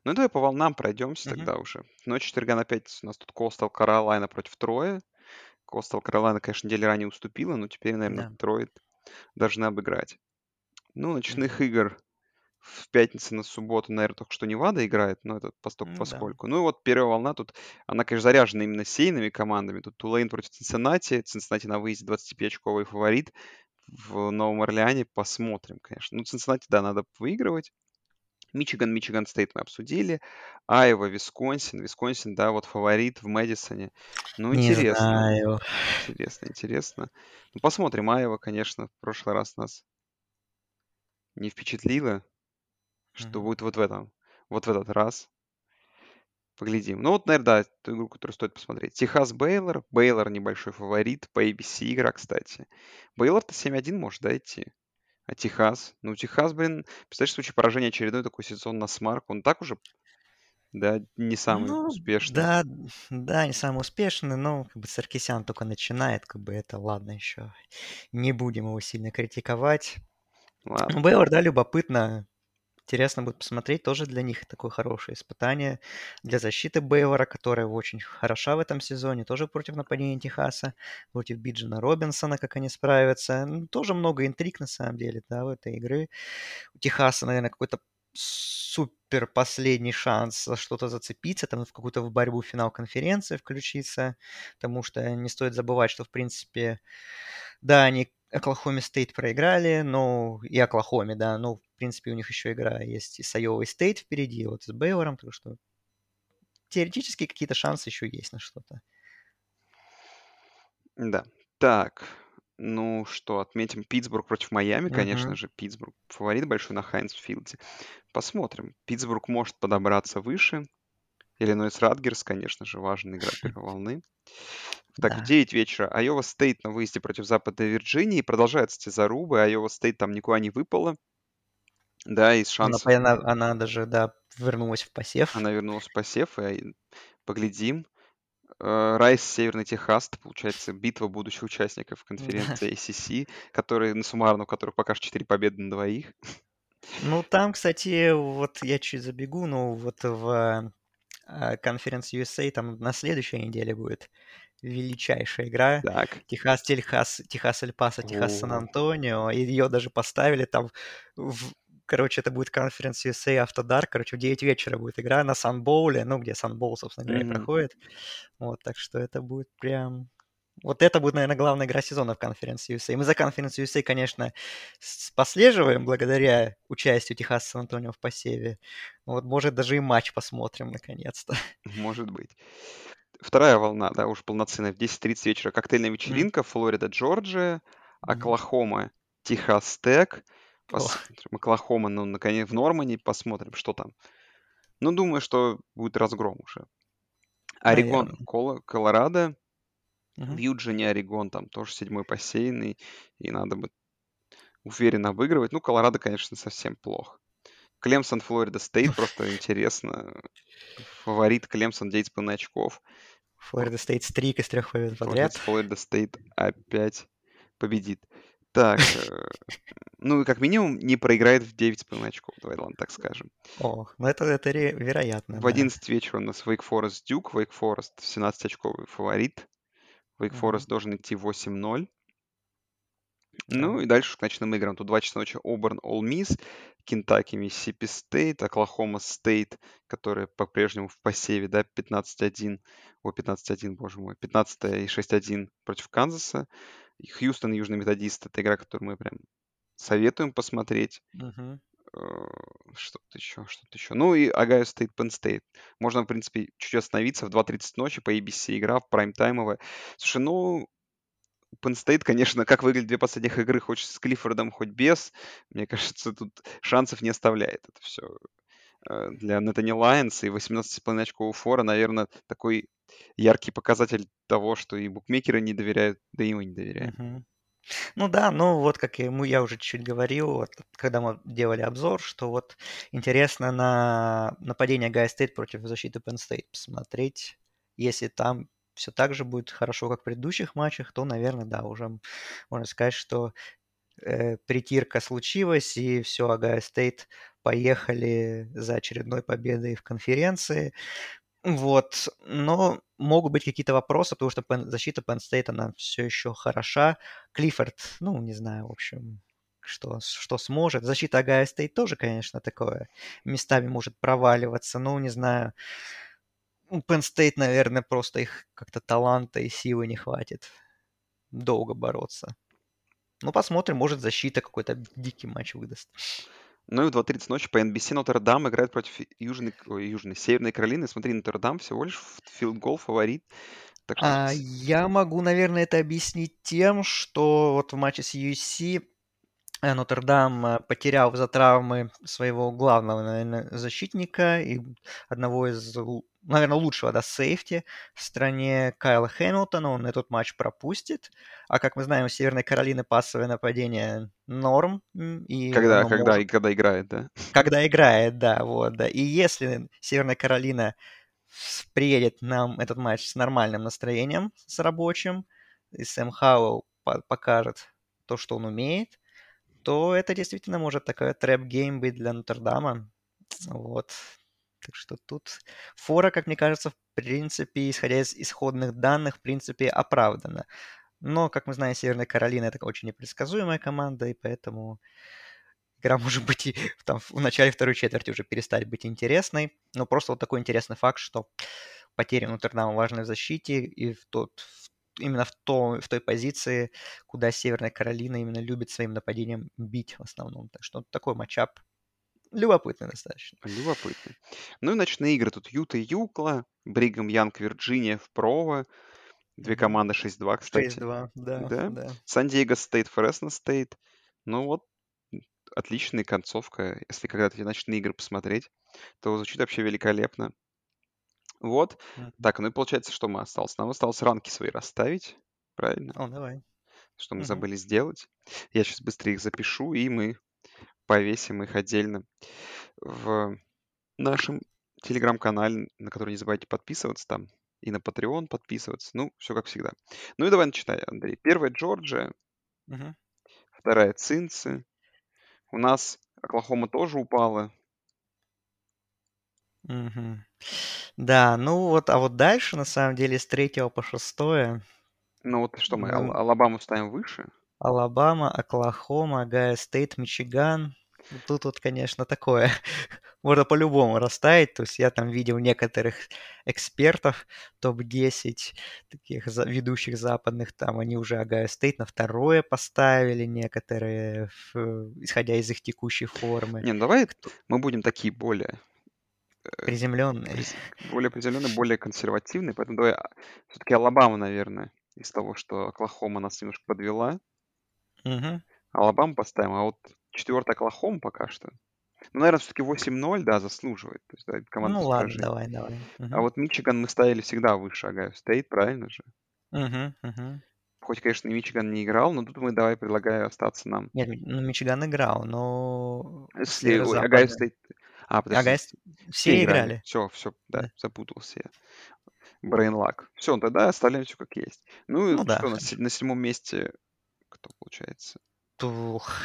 Ну, давай по волнам пройдемся Мгм. тогда уже. Ночь четверга на пятницу у нас тут Костел Каролайна против Троя. Костал Каролайна, конечно, неделю ранее уступила, но теперь, наверное, Да. Трой должны обыграть. Ну, ночных Мгм. игр в пятницу на субботу, наверное, только что Невада играет, но это постольку да. поскольку. Ну и вот первая волна тут, она, конечно, заряжена именно сеяными командами. Тут Тулейн против Цинциннати. Цинциннати на выезде 25-очковый фаворит в Новом Орлеане. Посмотрим, конечно. Ну, Цинциннати, да, надо выигрывать. Мичиган, Мичиган Стейт мы обсудили. Айва, Висконсин. Висконсин, да, вот фаворит в Мэдисоне. Ну, Не интересно. знаю. Интересно, интересно. Ну, посмотрим. Айва, конечно, в прошлый раз нас не впечатлила. Что Мгм. будет вот в этом, вот в этот раз. Поглядим. Ну вот, наверное, да, ту игру, которую стоит посмотреть. Техас Бейлор. Бейлор небольшой фаворит. По ABC игра, кстати. Бейлор-то 7-1 может, да, идти? А Техас? Ну, Техас, блин, представляешь, в случае поражения очередной такой сезон на смарк, он так уже, да, не самый Ну, успешный. да, да, не самый успешный, но как бы Саркисян только начинает, как бы это ладно еще. Не будем его сильно критиковать. Ладно. Бейлор, да, любопытно. Интересно будет посмотреть. Тоже для них такое хорошее испытание. Для защиты Бейлора, которая очень хороша в этом сезоне. Тоже против нападения Техаса. Против Биджина Робинсона, как они справятся. Ну, тоже много интриг, на самом деле, да, в этой игры. У Техаса, наверное, какой-то супер последний шанс за что-то зацепиться, там в какую-то в борьбу финал конференции включиться, потому что не стоит забывать, что, в принципе, да, они Оклахоме Стейт проиграли, но и Оклахоме, да, но, в принципе, у них еще игра есть и с Айовой Стейт впереди, вот с Бейлором, так что теоретически какие-то шансы еще есть на что-то. Да. Так. Ну что, отметим Питтсбург против Майами, конечно Мгм. же. Питтсбург фаворит большой на Хайнц Филде. Посмотрим. Питтсбург может подобраться выше. Иллинойс Ратгерс, конечно же, важная игра первой волны. Так, в Да. 9 вечера Айова Стейт на выезде против Западной Вирджинии. Продолжаются те зарубы. Айова Стейт там никуда не выпала. Да, из Она, шансов она, она даже, да, вернулась в посев. она вернулась в посев. И поглядим. Э, Райс, Северный Техас, это, получается, битва будущих участников конференции ACC, которые, на суммарно, у которых пока что 4 победы на двоих. Ну, там, кстати, вот я чуть забегу, но вот в э, конференц USA там на следующей неделе будет величайшая игра. Так. Техас, Техас, Техас Эль-Пасо, Техас О. Сан-Антонио. И ее даже поставили там в- Короче, это будет конференц USA Автодар. Короче, в 9 вечера будет игра на Санбоуле, ну, где Санбоул, собственно говоря, и Мгм. проходит. Вот, так что это будет прям Вот это будет, наверное, главная игра сезона в конференции USA. Мы за конференцию USA, конечно, послеживаем благодаря участию Техаса Сан-Антонио в посеве. Вот, может, даже и матч посмотрим наконец-то. Может быть. Вторая волна, да, уж полноценная, в 10.30 вечера. Коктейльная вечеринка, Флорида, Джорджия, Оклахома, Техас Тек. Посмотрим. Оклахома, ну, наконец, в Нормане. Посмотрим, что там. Ну, думаю, что будет разгром уже. Орегон, Колорадо. В Юджине Орегон там тоже седьмой посеянный, и надо бы уверенно выигрывать. Ну, Колорадо, конечно, совсем плохо. Клемсон, Флорида Стейт, просто интересно. Фаворит Клемсон 9,5 очков. Флорида Стейт streak из трех побед подряд. Флорида Стейт опять победит. Так, ну, как минимум, не проиграет в 9,5 очков, давай, ладно, так скажем. О, ну это, это вероятно. В 11 да. вечера у нас Wake Forest Duke. Wake Forest 17-очковый фаворит. Wake Forest mm-hmm. должен идти 8-0. Ну и дальше к ночным играм. Тут 2 часа ночи Оберн, Ole Miss, Кентаки, Миссисипи Стейт, Оклахома Стейт, которые по-прежнему в посеве, да, 15-1, о, 15-1, боже мой, 15 и 6-1 против Канзаса. И Хьюстон, Южный Методист, это игра, которую мы прям советуем посмотреть. Uh-huh. Что-то еще, что-то еще. Ну и Огайо Стейт, Penn State. Можно, в принципе, чуть остановиться в 2.30 ночи по ABC игра в прайм-таймовая. Слушай, ну, Penn State, конечно, как выглядят две последних игры, хоть с Клиффордом, хоть без, мне кажется, тут шансов не оставляет это все. Э, для Nittany Lions и 18,5 очков фора, наверное, такой яркий показатель того, что и букмекеры не доверяют, да и мы не доверяем. Uh-huh. Ну да, ну вот к чему я уже чуть-чуть говорил, вот, когда мы делали обзор, что вот интересно на нападение Огайо Стейт против защиты Penn State посмотреть. Если там все так же будет хорошо, как в предыдущих матчах, то, наверное, да, уже можно сказать, что э, притирка случилась, и все, Огайо Стейт поехали за очередной победой в конференции. Вот, но могут быть какие-то вопросы, потому что Penn, защита Penn State, она все еще хороша. Клиффорд, ну, не знаю, в общем, что, что сможет. Защита Огайо Стейт тоже, конечно, такое. Местами может проваливаться, ну, не знаю. У Penn State, наверное, просто их как-то таланта и силы не хватит долго бороться. Ну, посмотрим, может, защита какой-то дикий матч выдаст. Ну и в 2.30 ночи по NBC Нотр-Дам играет против Южной, ой, Южной, Северной Каролины. Смотри, Нотр-Дам всего лишь филд-гол фаворит. Так а, я могу, наверное, это объяснить тем, что вот в матче с USC э, Нотр-Дам э, потерял за травмы своего главного, наверное, защитника и одного из наверное, лучшего, да, сейфти в стране Кайла Хэмилтона. Он этот матч пропустит. А как мы знаем, у Северной Каролины пассовое нападение норм. И когда, когда, может... и когда играет, да? Когда играет, да, вот, да. И если Северная Каролина приедет нам этот матч с нормальным настроением, с рабочим, и Сэм Хауэлл покажет то, что он умеет, то это действительно может такая trap game быть для Нотр-Дама. Вот. Так что тут фора, как мне кажется, в принципе, исходя из исходных данных, в принципе, оправдана. Но, как мы знаем, Северная Каролина это очень непредсказуемая команда, и поэтому игра может быть и там, в начале второй четверти уже перестать быть интересной. Но просто вот такой интересный факт, что потеря Нотр-Дама важны в защите, и в тот, в, именно в, то, в той позиции, куда Северная Каролина именно любит своим нападением бить в основном. Так что такой матчап Любопытно достаточно. Любопытно. Ну и ночные игры. Тут Юта и Юкла, Бригам Янг, Вирджиния в Прово. Две команды 6-2, кстати. 6-2, да, Да. да. Сан-Диего Стейт, Фресно Стейт. Ну вот, отличная концовка. Если когда-то эти ночные игры посмотреть, то звучит вообще великолепно. Вот. Мгм. Так, ну и получается, что мы осталось? Нам осталось ранки свои расставить, правильно? О, давай. Что мы Мгм. забыли сделать. Я сейчас быстро их запишу, и мы повесим их отдельно в нашем телеграм-канале, на который не забывайте подписываться там, и на Patreon подписываться. Ну, все как всегда. Ну и давай начитай, Андрей. Первая Джорджия, Мгм. вторая Цинцы. У нас Оклахома тоже упала. Мгм. Да, ну вот, а вот дальше, на самом деле, с третьего по шестое, Ну вот что мы, ну, Алабаму ставим выше? Алабама, Оклахома, Огайо Стейт, Мичиган. Ну, Тут вот, конечно, такое. можно по-любому расставить. То есть я там видел некоторых экспертов, топ-10 таких ведущих западных, там они уже Огайо Стейт на второе поставили, некоторые, исходя из их текущей формы. Не, ну давай мы будем такие более, Приземленные. приз- более приземленные, более консервативные, поэтому давай все-таки Алабама, наверное, из того, что Оклахома нас немножко подвела. Мгм. Алабаму поставим, а вот четвертая Оклахома пока что. Ну, наверное, все-таки 8-0, да, заслуживает. То есть, да, команда Ну ладно, давай, давай. А Мгм. вот Мичиган мы ставили всегда выше Огайо Стейт, правильно же? Мгм, мгм. Хоть, конечно, и Мичиган не играл, но тут мы давай предлагаю остаться нам. Нет, ну Мичиган играл, но Если все ой, Огайо. Стейт... А, подожди, Огайо все все играли. играли. Все, все, да, Да. запутался я. Brain lag. Все, тогда оставляем все как есть. Ну, Ну и да, что, на, на седьмом месте кто получается? Тух.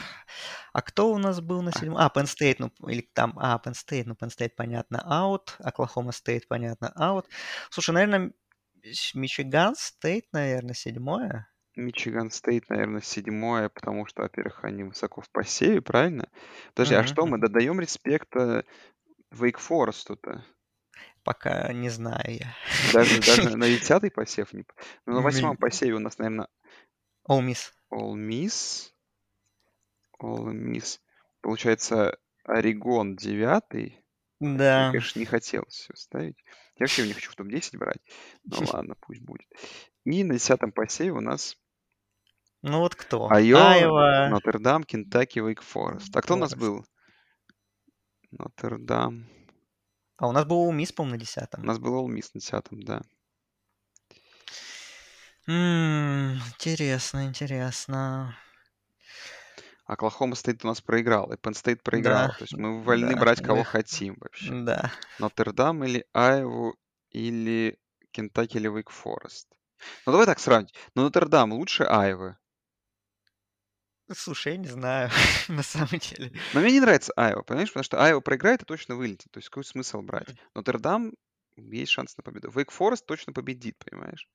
А кто у нас был на А, седьмом? А, Penn State, ну, или там, а, Penn State, ну, Penn State, понятно, аут, Оклахома Стейт, понятно, аут. Слушай, наверное, Мичиган Стейт, наверное, седьмое. Мичиган Стейт, наверное, седьмое, потому что, во-первых, они высоко в посеве, правильно? Подожди, а Мгм, что, мы додаем респекта Вейк Форесту-то? Пока не знаю я. Даже, даже на десятый посев не... Ну, на восьмом посеве у нас, наверное, Ole Miss. All Miss. All Miss. Получается, Орегон девятый. Мне, Да. конечно, не хотелось все ставить. Я вообще не хочу в топ-10 брать. Ну ладно, пусть будет. И на десятом посеве у нас Ну вот кто? Айова, Айова, Нотр-Дам, Кентаки, Вейк Форест. А кто у нас был? Нотр-Дам. А у нас был Ole Miss, по-моему, на У десятом. нас был Ole Miss на десятом, да. М, Интересно, интересно. Оклахома Стейт у нас проиграл, и Penn State проиграл. Да, То есть мы вольны да, брать кого мы- хотим вообще. да. Нотр-Дам или Айову или Кентаки или Вейк Форест. Ну давай так сравнить. Но Нотр-Дам лучше Айовы. Слушай, я не знаю, на самом деле. Но мне не нравится Айва, понимаешь? Потому что Айва проиграет и точно вылетит. То есть какой смысл брать? Нотр-Дам есть шанс на победу. Вейк Форест точно победит, понимаешь?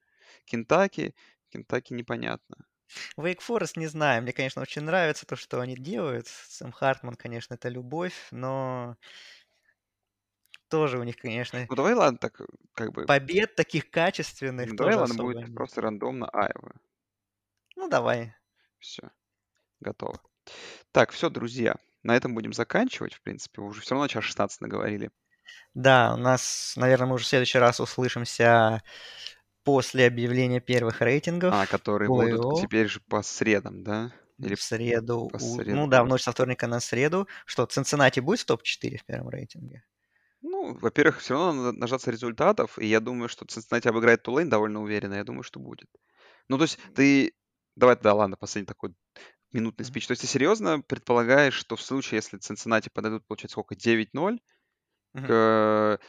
Кентаки, Кентаки непонятно. Wake Forest не знаю. Мне, конечно, очень нравится то, что они делают. Сэм Хартман, конечно, это любовь, но тоже у них, конечно, Ну давай, ладно, так как бы... побед таких качественных Ну давай, ладно, особо будет просто рандомно Айва. Ну, давай. Все, готово. Так, все, друзья. На этом будем заканчивать, в принципе. Уже все равно час 16 наговорили. Да, у нас, наверное, мы уже в следующий раз услышимся после объявления первых рейтингов. А, которые будут теперь же по средам, да? Или в среду. по у-? Ну да, в ночь со вторника на среду. Что, Цинциннати будет в топ-4 в первом рейтинге? Ну, во-первых, все равно надо нажаться результатов, и я думаю, что Цинциннати обыграет Тулейн довольно уверенно. Я думаю, что будет. Ну, то есть ты... Давай, да, ладно, последний такой минутный Мгм. спич. То есть ты серьезно предполагаешь, что в случае, если Цинциннати подойдут, получается, сколько, 9-0 Мгм. к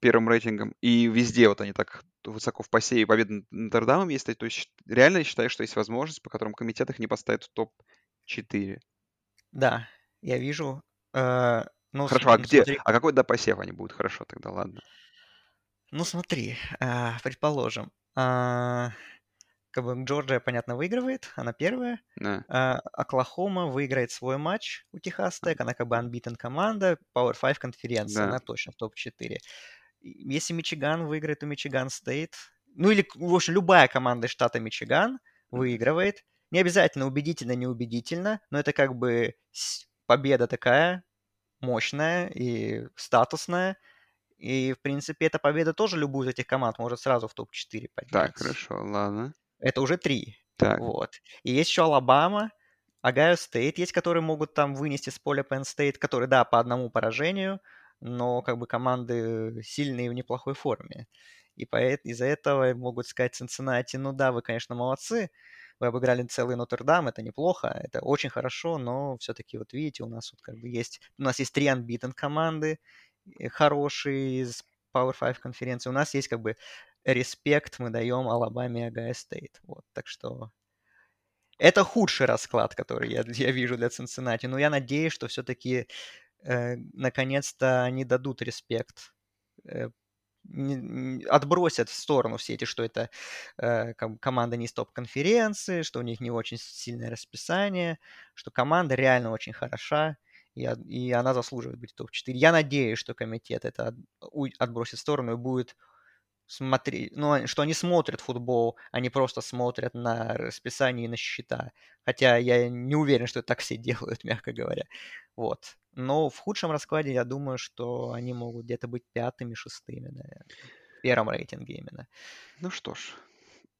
первым рейтингам, и везде вот они так высоко в посеве победы над Нотр-Дамом есть, то есть реально считаешь, что есть возможность, по которым комитет их не поставит в топ-4. Да, я вижу. Э, Ну, Хорошо, а где, смотри, а какой до посев они будут? Хорошо, тогда ладно. ну смотри, а, предположим, а, как бы Джорджия, понятно, выигрывает, она первая. Да. А, Оклахома выиграет свой матч у Техас Тек, она как бы unbeaten команда, Power 5 конференция, Да. она точно в топ-4. Если Мичиган выиграет у Мичиган Стейт, ну или, в общем, любая команда штата Мичиган выигрывает, не обязательно убедительно, неубедительно, но это как бы победа такая мощная и статусная, и, в принципе, эта победа тоже любую из этих команд может сразу в топ-4 поднять. Так, хорошо, ладно. Это уже три. Так, Вот. И есть еще Алабама, Огайо Стейт есть, которые могут там вынести с поля Penn State, которые, да, по одному поражению, но как бы команды сильные в неплохой форме. И из-за этого могут сказать Цинциннати, ну да, вы, конечно, молодцы, вы обыграли целый Нотр-Дам, это неплохо, это очень хорошо, но все-таки вот видите, у нас вот как бы есть, у нас есть три unbeaten команды э, хорошие из Power 5 конференции, у нас есть как бы респект мы даем Алабаме и Огайо Стейт. Вот, так что это худший расклад, который я, я вижу для Цинциннати. Но я надеюсь, что все-таки наконец-то они дадут респект. э, отбросят в сторону все эти, что это э, ком- команда не из топ-конференции, что у них не очень сильное расписание, что команда реально очень хороша. И, и она заслуживает быть топ-4. Я надеюсь, что комитет это от, отбросит в сторону и будет смотреть, ну, что они смотрят футбол, они просто смотрят на расписание и на счета. Хотя я не уверен, что так все делают, мягко говоря. Вот. Но в худшем раскладе я думаю, что они могут где-то быть пятыми, шестыми, наверное. В первом рейтинге именно. Ну что ж,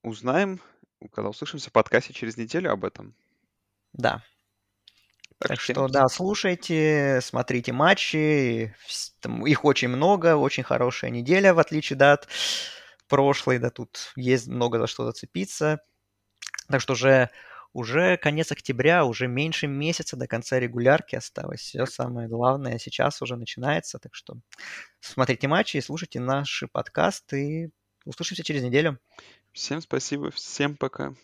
узнаем, когда услышимся в подкасте через неделю об этом. Да. Так, так что, да, слушайте, смотрите матчи. Там, их очень много, очень хорошая неделя, в отличие да, от прошлой. Да, тут есть много за что зацепиться. Так что уже, уже конец октября, уже меньше месяца до конца регулярки осталось. Все самое главное сейчас уже начинается. Так что смотрите матчи и слушайте наши подкасты. Услышимся через неделю. Всем спасибо, всем пока.